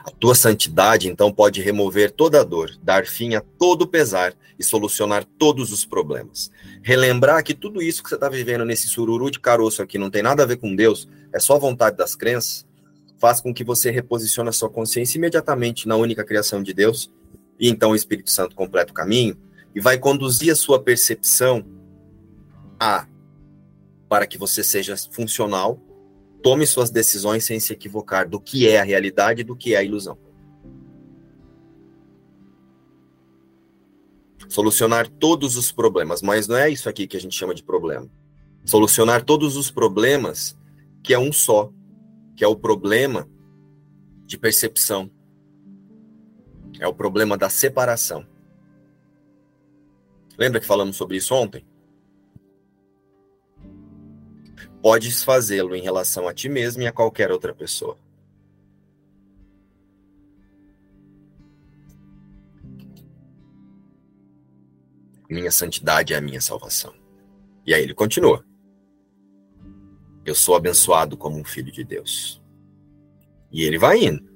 A tua santidade, então, pode remover toda a dor, dar fim a todo pesar e solucionar todos os problemas. Relembrar que tudo isso que você está vivendo nesse sururu de caroço aqui não tem nada a ver com Deus, é só vontade das crenças, faz com que você reposicione a sua consciência imediatamente na única criação de Deus, e então o Espírito Santo completa o caminho e vai conduzir a sua percepção a para que você seja funcional, tome suas decisões sem se equivocar do que é a realidade e do que é a ilusão. Solucionar todos os problemas, mas não é isso aqui que a gente chama de problema. Solucionar todos os problemas, que é um só, que é o problema de percepção. É o problema da separação. Lembra que falamos sobre isso ontem? Podes fazê-lo em relação a ti mesmo e a qualquer outra pessoa. Minha santidade é a minha salvação. E aí ele continua. Eu sou abençoado como um filho de Deus. E ele vai indo.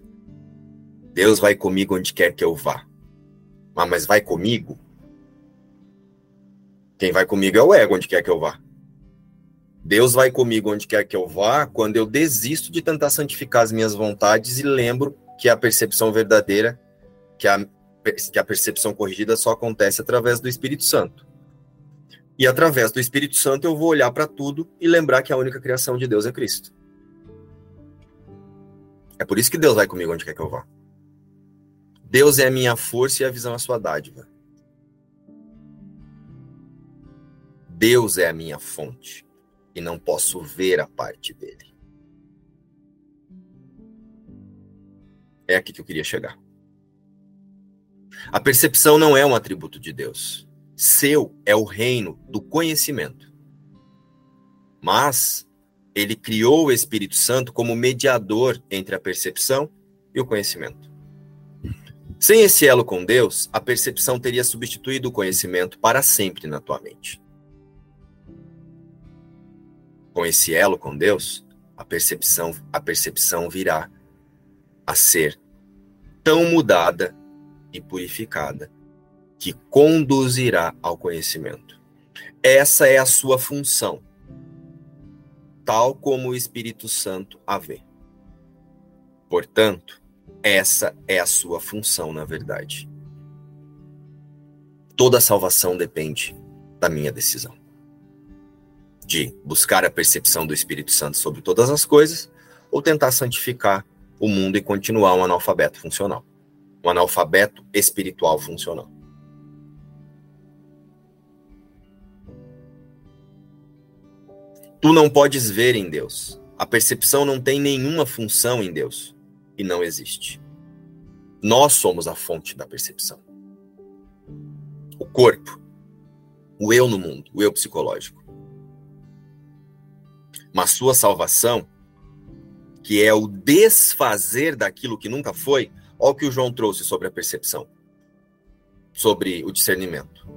Deus vai comigo onde quer que eu vá. Ah, mas vai comigo quem vai comigo é o ego, onde quer que eu vá. Deus vai comigo onde quer que eu vá quando eu desisto de tentar santificar as minhas vontades e lembro que a percepção verdadeira, que a, que a percepção corrigida só acontece através do Espírito Santo. E através do Espírito Santo eu vou olhar para tudo e lembrar que a única criação de Deus é Cristo. É por isso que Deus vai comigo onde quer que eu vá. Deus é a minha força e a visão é a sua dádiva. Deus é a minha fonte e não posso ver a parte dele. É aqui que eu queria chegar. A percepção não é um atributo de Deus. Seu é o reino do conhecimento. Mas ele criou o Espírito Santo como mediador entre a percepção e o conhecimento. Sem esse elo com Deus, a percepção teria substituído o conhecimento para sempre na tua mente com esse elo com Deus, a percepção, a percepção virá a ser tão mudada e purificada que conduzirá ao conhecimento. Essa é a sua função, tal como o Espírito Santo a vê. Portanto, essa é a sua função, na verdade. Toda salvação depende da minha decisão de buscar a percepção do Espírito Santo sobre todas as coisas ou tentar santificar o mundo e continuar um analfabeto funcional, um analfabeto espiritual funcional. Tu não podes ver em Deus. A percepção não tem nenhuma função em Deus e não existe. Nós somos a fonte da percepção. O corpo, o eu no mundo, o eu psicológico mas sua salvação, que é o desfazer daquilo que nunca foi, olha o que o João trouxe sobre a percepção, sobre o discernimento.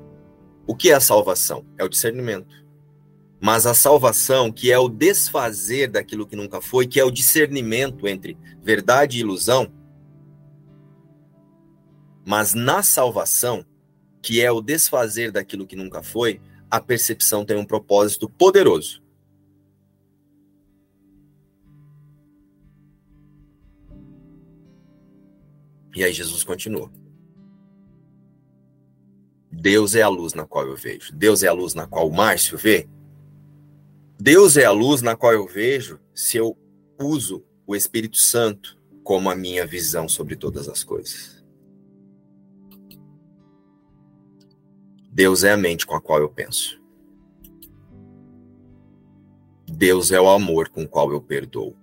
O que é a salvação? É o discernimento. Mas a salvação, que é o desfazer daquilo que nunca foi, que é o discernimento entre verdade e ilusão, mas na salvação, que é o desfazer daquilo que nunca foi, a percepção tem um propósito poderoso E aí Jesus continua. Deus é a luz na qual eu vejo. Deus é a luz na qual o Márcio vê. Deus é a luz na qual eu vejo se eu uso o Espírito Santo como a minha visão sobre todas as coisas. Deus é a mente com a qual eu penso. Deus é o amor com o qual eu perdoo.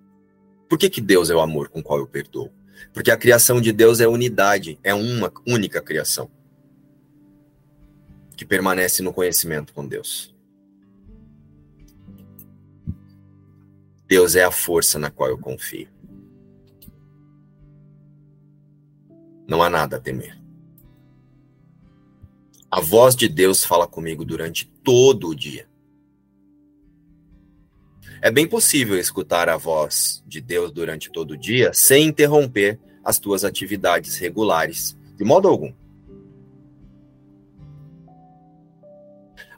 Por que, que Deus é o amor com o qual eu perdoo? Porque a criação de Deus é unidade, é uma única criação que permanece no conhecimento com Deus. Deus é a força na qual eu confio. Não há nada a temer. A voz de Deus fala comigo durante todo o dia. É bem possível escutar a voz de Deus durante todo o dia sem interromper as tuas atividades regulares, de modo algum.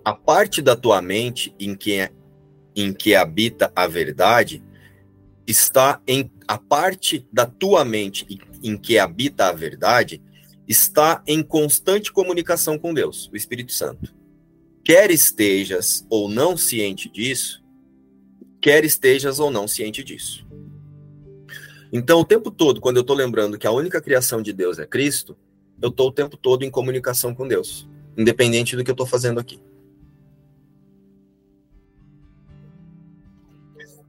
A parte da tua mente em que, em que habita a verdade está em a parte da tua mente em, em que habita a verdade está em constante comunicação com Deus, o Espírito Santo. Quer estejas ou não ciente disso, quer estejas ou não ciente disso. Então, o tempo todo, quando eu estou lembrando que a única criação de Deus é Cristo, eu estou o tempo todo em comunicação com Deus, independente do que eu estou fazendo aqui.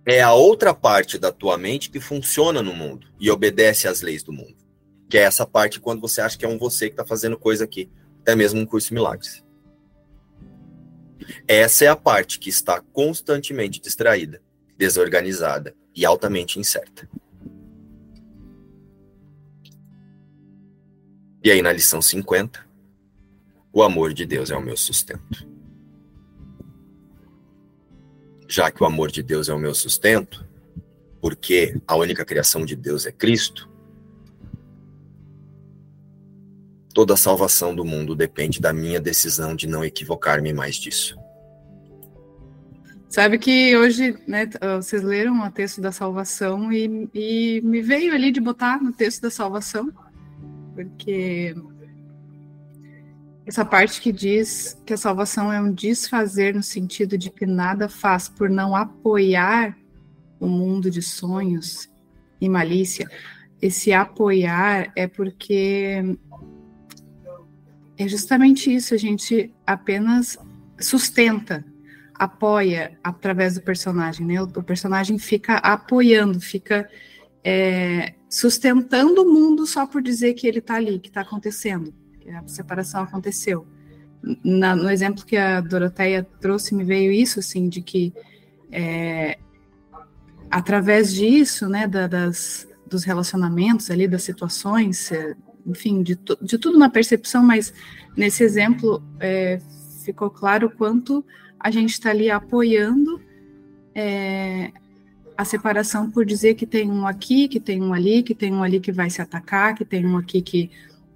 É a outra parte da tua mente que funciona no mundo e obedece às leis do mundo. Que é essa parte quando você acha que é um você que está fazendo coisa aqui, até mesmo um curso de milagres. Essa é a parte que está constantemente distraída desorganizada e altamente incerta. E aí, na lição 50, o amor de Deus é o meu sustento. Já que o amor de Deus é o meu sustento, porque a única criação de Deus é Cristo, toda a salvação do mundo depende da minha decisão de não equivocar-me mais disso. Sabe que hoje, né, vocês leram o texto da salvação e, e me veio ali de botar no texto da salvação, porque essa parte que diz que a salvação é um desfazer no sentido de que nada faz por não apoiar o mundo de sonhos e malícia. Esse apoiar é porque é justamente isso, a gente apenas sustenta apoia através do personagem, né? O, personagem fica apoiando, fica é, sustentando o mundo só por dizer que ele está ali, que está acontecendo, que a separação aconteceu. Na, no exemplo que a Doroteia trouxe, me veio isso, assim, de que é, através disso, né, da, das, dos relacionamentos ali, das situações, é, enfim, de, de tudo na percepção, mas nesse exemplo é, ficou claro quanto a gente está ali apoiando é, a separação por dizer que tem um aqui, que tem um ali, que tem um ali que vai se atacar, que tem um aqui que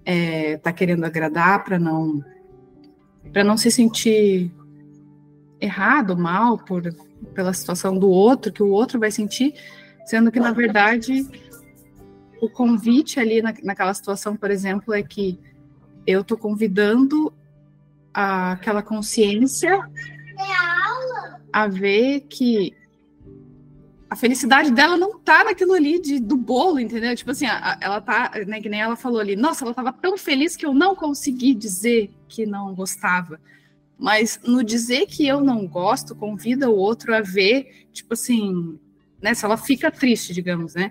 está é, tá querendo agradar para não para não se sentir errado, mal por pela situação do outro, que o outro vai sentir, sendo que na verdade o convite ali na, naquela situação, por exemplo, é que eu estou convidando aquela consciência a ver que a felicidade dela não tá naquilo ali de, do bolo, entendeu? Tipo assim, a, ela tá, né, que nem ela falou ali, nossa, ela tava tão feliz que eu não consegui dizer que não gostava. Mas no dizer que eu não gosto, convida o outro a ver, tipo assim, né, se ela fica triste, digamos, né?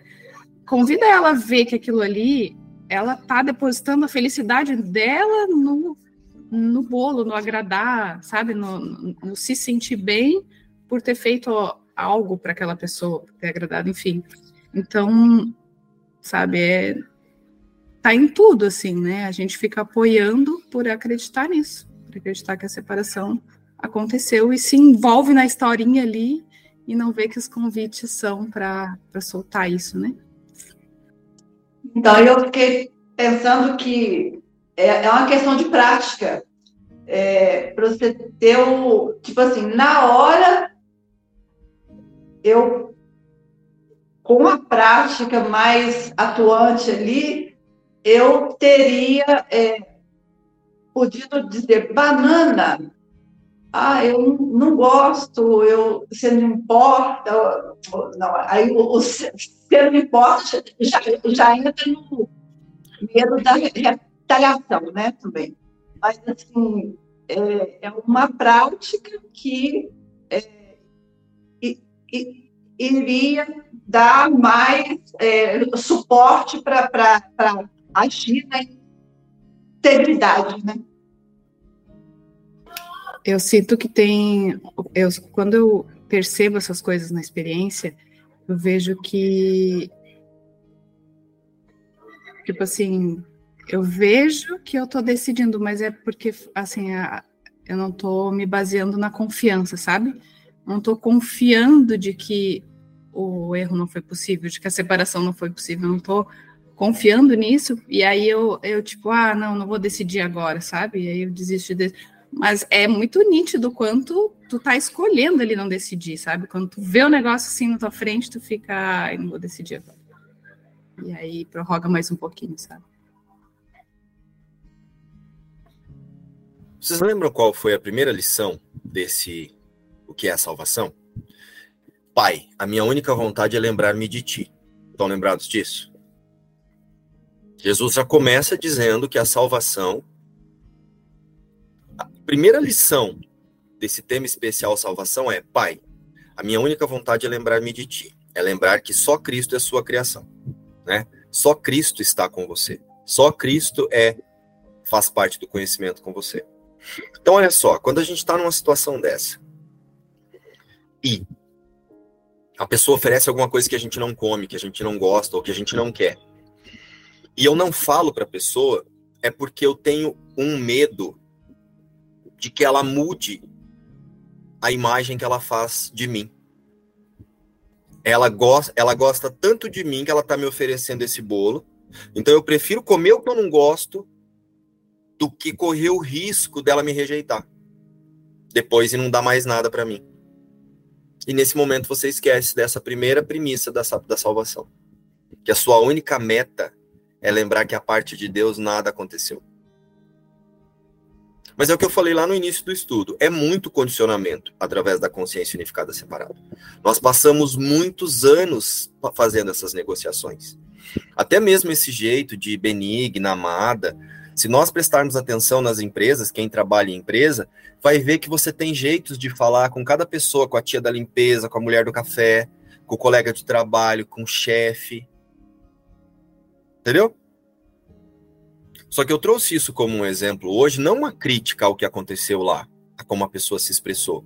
Convida ela a ver que aquilo ali, ela tá depositando a felicidade dela no no bolo, no agradar, sabe? No, no se sentir bem por ter feito algo para aquela pessoa, ter agradado, enfim. Então, sabe, é, tá em tudo, assim, né? A gente fica apoiando por acreditar nisso, por acreditar que a separação aconteceu e se envolve na historinha ali e não vê que os convites são para soltar isso, né? Então, eu fiquei pensando que é, é uma questão de prática. É, para você ter o. Tipo assim, na hora, eu, com a prática mais atuante ali, eu teria é, podido dizer banana. Ah, eu não gosto, eu, você não importa. Não, aí o, o você não importa já, já entra no medo da retaliação, né? Também. Mas, assim, é, é uma prática que é, iria dar mais é, suporte para agir na integridade, né? Eu sinto que tem, eu, quando eu percebo essas coisas na experiência, eu vejo que, tipo assim, eu vejo que eu estou decidindo, mas é porque, assim, a, eu não estou me baseando na confiança, sabe? Não estou confiando de que o erro não foi possível, de que a separação não foi possível, não estou confiando nisso, e aí eu, eu, tipo, ah, não, não vou decidir agora, sabe? E aí eu desisto de. Mas é muito nítido quanto tu tá escolhendo ali não decidir, sabe? Quando tu vê o negócio assim na tua frente, tu fica, ai, não vou decidir agora. E aí prorroga mais um pouquinho, sabe? Vocês lembram qual foi a primeira lição desse o que é a salvação? Pai, a minha única vontade é lembrar-me de ti. Estão lembrados disso? Jesus já começa dizendo que a salvação primeira lição desse tema especial salvação é: Pai, a minha única vontade é lembrar-me de ti. É lembrar que só Cristo é sua criação, né? Só Cristo está com você. Só Cristo é faz parte do conhecimento com você. Então olha só, quando a gente está numa situação dessa e a pessoa oferece alguma coisa que a gente não come, que a gente não gosta ou que a gente não quer, e eu não falo para a pessoa, é porque eu tenho um medo de que ela mude a imagem que ela faz de mim. Ela gosta, ela gosta tanto de mim que ela está me oferecendo esse bolo. Então eu prefiro comer o que eu não gosto do que correr o risco dela me rejeitar depois e não dar mais nada para mim. E nesse momento você esquece dessa primeira premissa da, da salvação, que a sua única meta é lembrar que a parte de Deus nada aconteceu. Mas é o que eu falei lá no início do estudo. É muito condicionamento através da consciência unificada separada. Nós passamos muitos anos fazendo essas negociações. Até mesmo esse jeito de benigna, amada, se nós prestarmos atenção nas empresas, quem trabalha em empresa, vai ver que você tem jeitos de falar com cada pessoa, com a tia da limpeza, com a mulher do café, com o colega de trabalho, com o chefe. Entendeu? Só que eu trouxe isso como um exemplo hoje, não uma crítica ao que aconteceu lá, a como a pessoa se expressou,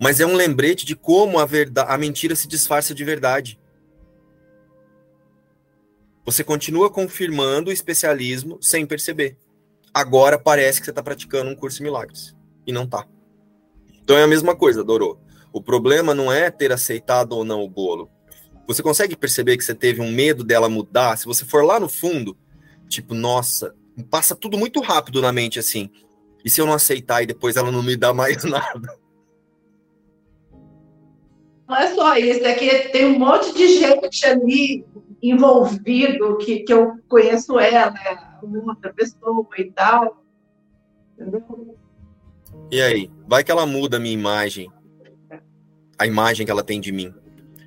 mas é um lembrete de como a, verdade, a mentira se disfarça de verdade. Você continua confirmando o especialismo sem perceber. Agora parece que você está praticando um curso de milagres. E não está. Então é a mesma coisa, Dorô. O problema não é ter aceitado ou não o bolo. Você consegue perceber que você teve um medo dela mudar? Se você for lá no fundo, Tipo, nossa, passa tudo muito rápido na mente assim. E se eu não aceitar e depois ela não me dá mais nada? Não é só isso, é que tem um monte de gente ali envolvido que, que eu conheço ela, outra pessoa e tal. Entendeu? E aí? Vai que ela muda a minha imagem, a imagem que ela tem de mim.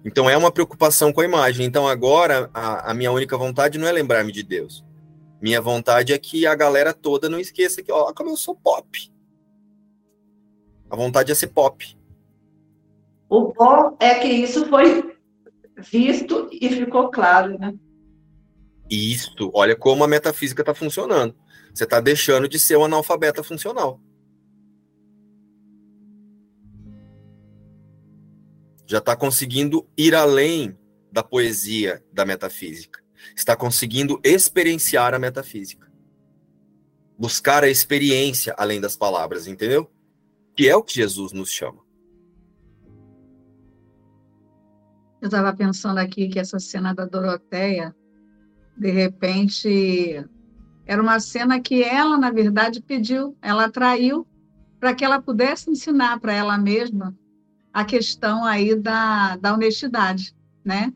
Então é uma preocupação com a imagem. Então agora a, a minha única vontade não é lembrar-me de Deus. Minha vontade é que a galera toda não esqueça que, ó, como eu sou pop. A vontade é ser pop. O bom é que isso foi visto e ficou claro, né? Isso, olha como a metafísica está funcionando. Você está deixando de ser um analfabeta funcional. Já está conseguindo ir além da poesia da metafísica está conseguindo experienciar a metafísica. Buscar a experiência além das palavras, entendeu? Que é o que Jesus nos chama. Eu estava pensando aqui que essa cena da Doroteia, de repente, era uma cena que ela, na verdade, pediu, ela atraiu para que ela pudesse ensinar para ela mesma a questão aí da, da honestidade, né?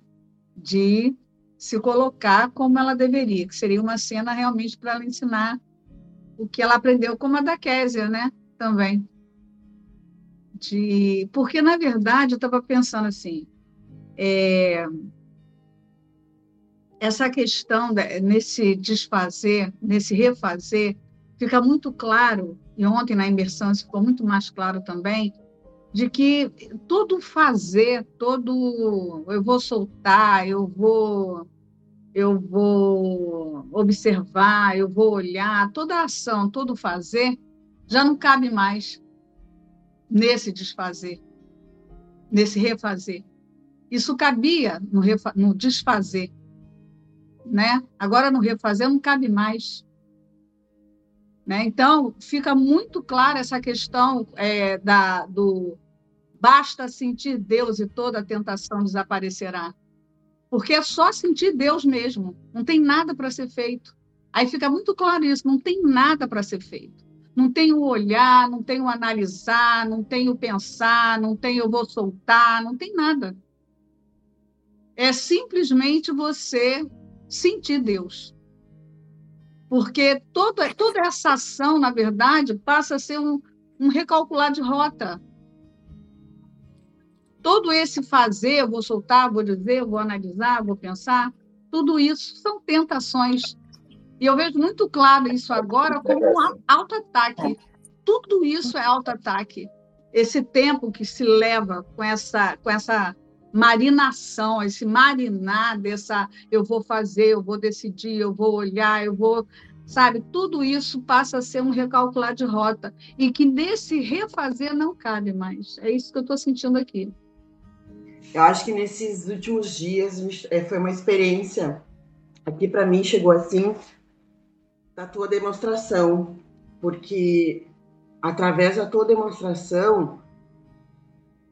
De se colocar como ela deveria, que seria uma cena realmente para ela ensinar o que ela aprendeu como a da Késia, né? Também. De... Porque, na verdade, eu estava pensando assim, é... essa questão nesse desfazer, nesse refazer, fica muito claro, e ontem na imersão isso ficou muito mais claro também, de que todo fazer, todo eu vou soltar, eu vou eu vou observar, eu vou olhar, toda ação, todo fazer já não cabe mais nesse desfazer, nesse refazer. Isso cabia no, no desfazer, né? Agora no refazer não cabe mais. Né? Então, fica muito clara essa questão é, da, do basta sentir Deus e toda a tentação desaparecerá. Porque é só sentir Deus mesmo, não tem nada para ser feito. Aí fica muito claro isso, não tem nada para ser feito. Não tem o olhar, não tem o analisar, não tem o pensar, não tem eu vou soltar, não tem nada. É simplesmente você sentir Deus. Porque toda, toda essa ação, na verdade, passa a ser um, um recalcular de rota. Todo esse fazer, vou soltar, vou dizer, vou analisar, vou pensar, tudo isso são tentações. E eu vejo muito claro isso agora como um auto-ataque. Tudo isso é auto-ataque. Esse tempo que se leva com essa, com essa marinação, esse marinar dessa eu vou fazer, eu vou decidir, eu vou olhar, eu vou, sabe, tudo isso passa a ser um recalcular de rota e que nesse refazer não cabe mais. É isso que eu estou sentindo aqui. Eu acho que nesses últimos dias é, foi uma experiência aqui para mim chegou assim da tua demonstração, porque através da tua demonstração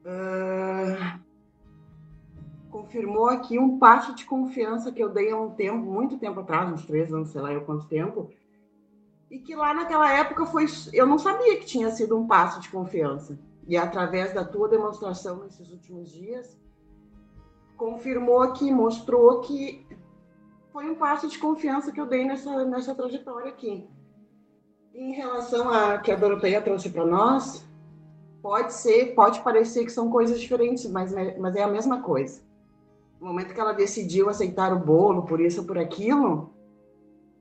uh, confirmou aqui um passo de confiança que eu dei há um tempo, muito tempo atrás, uns três anos, sei lá eu quanto tempo, e que lá naquela época foi, eu não sabia que tinha sido um passo de confiança. E através da tua demonstração nesses últimos dias, confirmou aqui, mostrou que foi um passo de confiança que eu dei nessa, nessa trajetória aqui. Em relação a que a Doroteia trouxe para nós, pode ser, pode parecer que são coisas diferentes, mas, é, mas é a mesma coisa no momento que ela decidiu aceitar o bolo por isso por aquilo,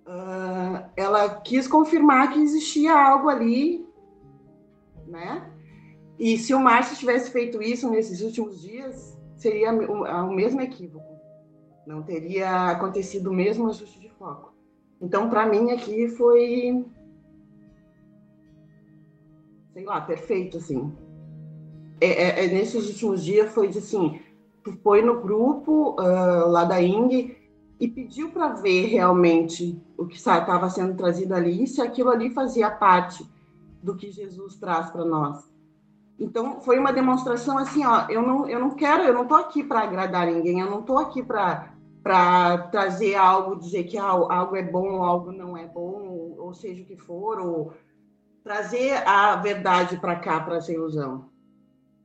uh, ela quis confirmar que existia algo ali, né? E se o Márcio tivesse feito isso nesses últimos dias, seria o, o mesmo equívoco. Não teria acontecido o mesmo ajuste de foco. Então, para mim, aqui foi. Sei lá, perfeito, assim. É, é, é, nesses últimos dias foi assim: foi no grupo uh, lá da ING e pediu para ver realmente o que estava sendo trazido ali, se aquilo ali fazia parte do que Jesus traz para nós. Então foi uma demonstração assim, ó, eu não, eu não quero, eu não estou aqui para agradar ninguém, eu não estou aqui para para trazer algo, dizer que algo é bom, algo não é bom, ou seja o que for, ou trazer a verdade para cá, para essa ilusão.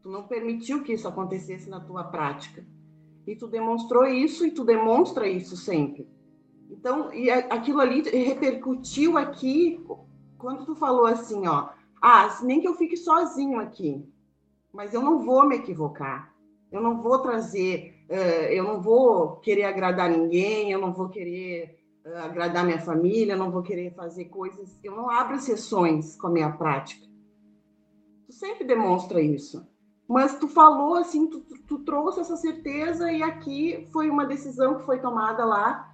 Tu não permitiu que isso acontecesse na tua prática. E tu demonstrou isso e tu demonstra isso sempre. Então, e aquilo ali repercutiu aqui quando tu falou assim, ó, ah, nem que eu fique sozinho aqui, mas eu não vou me equivocar. Eu não vou trazer, uh, eu não vou querer agradar ninguém, eu não vou querer uh, agradar minha família, eu não vou querer fazer coisas, eu não abro sessões com a minha prática. Tu sempre demonstra isso mas tu falou assim, tu, tu, trouxe essa certeza e aqui foi uma decisão que foi tomada lá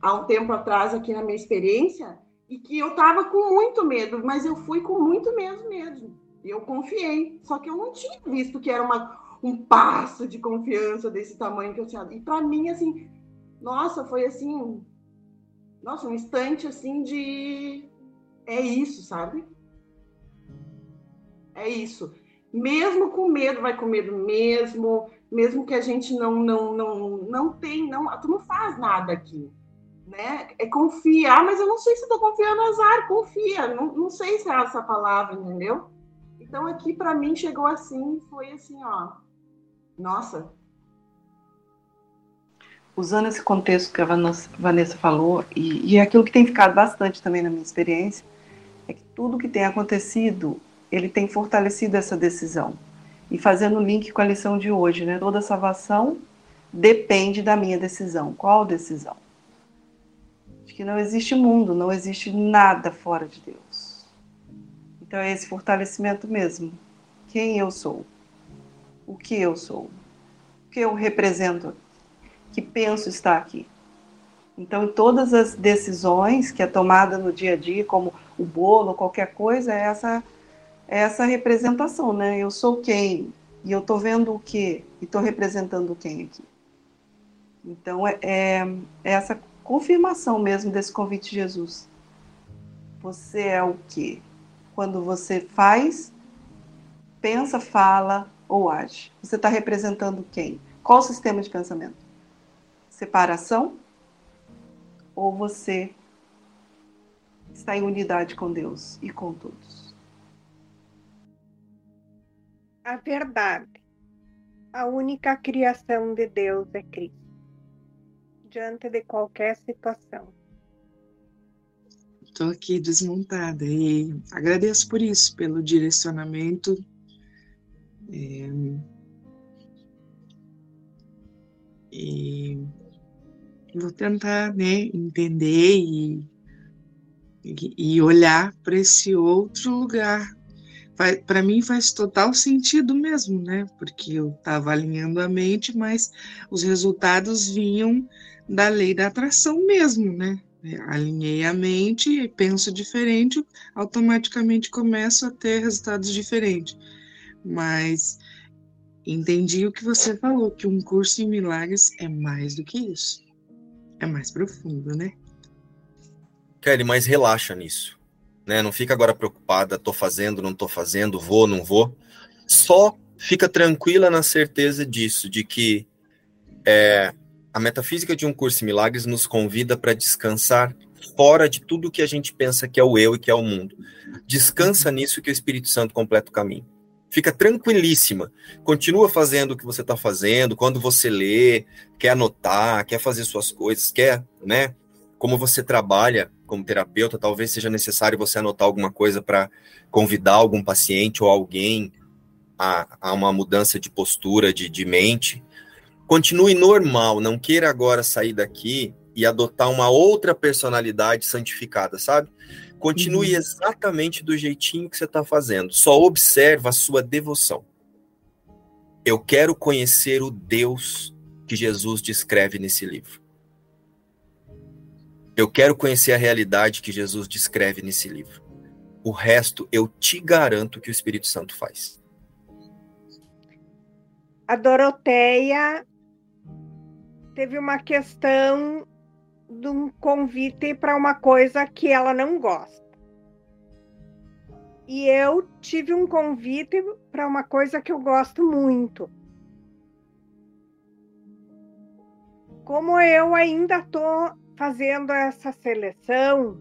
há um tempo atrás aqui na minha experiência e que eu tava com muito medo, mas eu fui com muito medo mesmo. Eu confiei, só que eu não tinha visto que era uma, um passo de confiança desse tamanho que eu tinha. E para mim assim, nossa, foi assim, nossa, um instante assim de é isso, sabe? É isso mesmo com medo, vai com medo mesmo, mesmo que a gente não não não não tem, não, tu não faz nada aqui, né? É confiar, mas eu não sei se estou confiando azar, confia, não, não sei se é essa palavra, entendeu? Então aqui para mim chegou assim, foi assim, ó, nossa. Usando esse contexto que a Vanessa falou, e, e é aquilo que tem ficado bastante também na minha experiência, é que tudo que tem acontecido ele tem fortalecido essa decisão. E fazendo link com a lição de hoje, né? Toda salvação depende da minha decisão. Qual decisão? De que não existe mundo, não existe nada fora de Deus. Então é esse fortalecimento mesmo. Quem eu sou? que eu sou, o que eu represento, que penso estar aqui. Então, em todas as decisões que é tomada no dia a dia, como o bolo, qualquer coisa, é essa, essa representação, né? Eu sou quem? E eu estou vendo o quê? E estou representando quem aqui? Então, é, é, é essa confirmação mesmo desse convite de Jesus. Você é o quê? Quando você faz, pensa, fala ou age. Você está representando quem? Qual o sistema de pensamento? Separação? Ou você está em unidade com Deus e com todos? A verdade. A única criação de Deus é Cristo. Diante de qualquer situação. Estou aqui desmontada e agradeço por isso, pelo direcionamento. É, e vou tentar né, entender e, e olhar para esse outro lugar. Para mim faz total sentido mesmo, né? Porque eu estava alinhando a mente, mas os resultados vinham da lei da atração mesmo, né? Alinhei a mente penso diferente, automaticamente começo a ter resultados diferentes. Mas entendi o que você falou, que um curso em milagres é mais do que isso. É mais profundo, né? Kelly, mas relaxa nisso. Né? Não fica agora preocupada, tô fazendo, não tô fazendo, vou, não vou. Só fica tranquila na certeza disso, de que é, a metafísica de um curso em milagres nos convida para descansar fora de tudo que a gente pensa que é o eu e que é o mundo. Descansa nisso que o Espírito Santo completa o caminho. Fica tranquilíssima. Continua fazendo o que você está fazendo. Quando você lê, quer anotar, quer fazer suas coisas, quer, né? Como você trabalha como terapeuta, talvez seja necessário você anotar alguma coisa para convidar algum paciente ou alguém a, a, uma mudança de postura, de, de mente. Continue normal. Não queira agora sair daqui e adotar uma outra personalidade santificada, sabe? Continue uhum. exatamente do jeitinho que você está fazendo. Só observa a sua devoção. Eu quero conhecer o Deus que Jesus descreve nesse livro. Eu quero conhecer a realidade que Jesus descreve nesse livro. O resto eu te garanto que o Espírito Santo faz. A Doroteia teve uma questão de um convite para uma coisa que ela não gosta. E eu tive um convite para uma coisa que eu gosto muito. Como eu ainda estou fazendo essa seleção,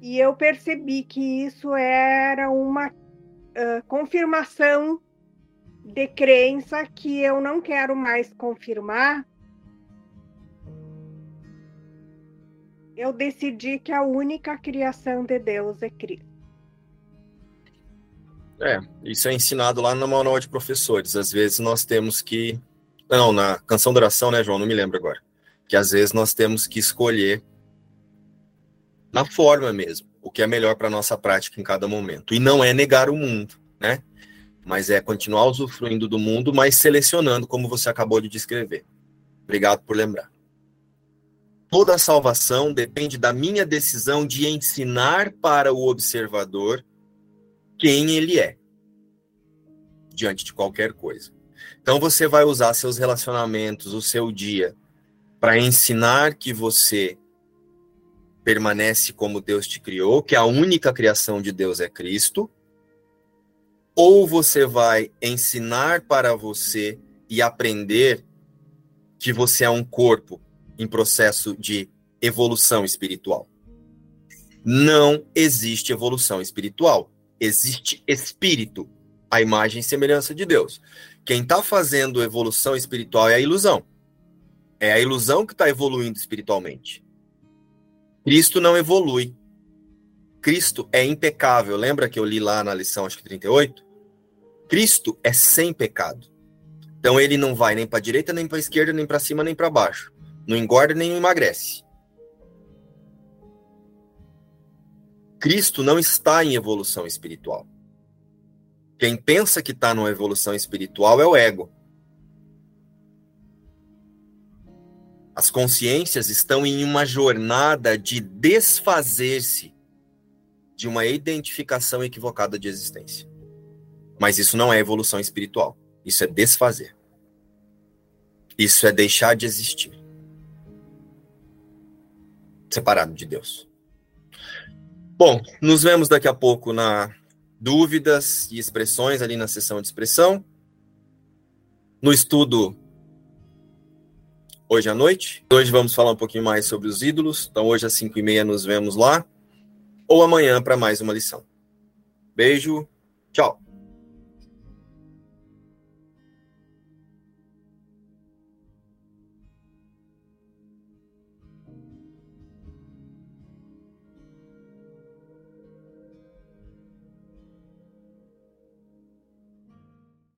e eu percebi que isso era uma uh, confirmação de crença que eu não quero mais confirmar, eu decidi que a única criação de Deus é Cristo. É, isso é ensinado lá no manual de professores. Às vezes nós temos que. Não, na canção da oração, né, João? Não me lembro agora. Que às vezes nós temos que escolher na forma mesmo, o que é melhor para nossa prática em cada momento. E não é negar o mundo, né? Mas é continuar usufruindo do mundo, mas selecionando, como você acabou de descrever. Obrigado por lembrar. Toda a salvação depende da minha decisão de ensinar para o observador quem ele é, diante de qualquer coisa. Então você vai usar seus relacionamentos, o seu dia, para ensinar que você permanece como Deus te criou, que a única criação de Deus é Cristo, ou você vai ensinar para você e aprender que você é um corpo em processo de evolução espiritual. Não existe evolução espiritual. Existe espírito, a imagem e semelhança de Deus. Quem está fazendo evolução espiritual é a ilusão. É a ilusão que está evoluindo espiritualmente. Cristo não evolui. Cristo é impecável. Lembra que eu li lá na lição, acho que 38? Cristo é sem pecado. Então ele não vai nem para a direita, nem para a esquerda, nem para cima, nem para baixo. Não engorda nem emagrece. Cristo não está em evolução espiritual. Quem pensa que está numa evolução espiritual é o ego. As consciências estão em uma jornada de desfazer-se de uma identificação equivocada de existência. Mas isso não é evolução espiritual. Isso é desfazer. Isso é deixar de existir. Separado de Deus. Bom, nos vemos daqui a pouco na dúvidas e expressões ali na sessão de expressão. No estudo hoje à noite. Hoje vamos falar um pouquinho mais sobre os ídolos. Então, hoje às 5 e meia nos vemos lá. Ou amanhã para mais uma lição. Beijo, tchau.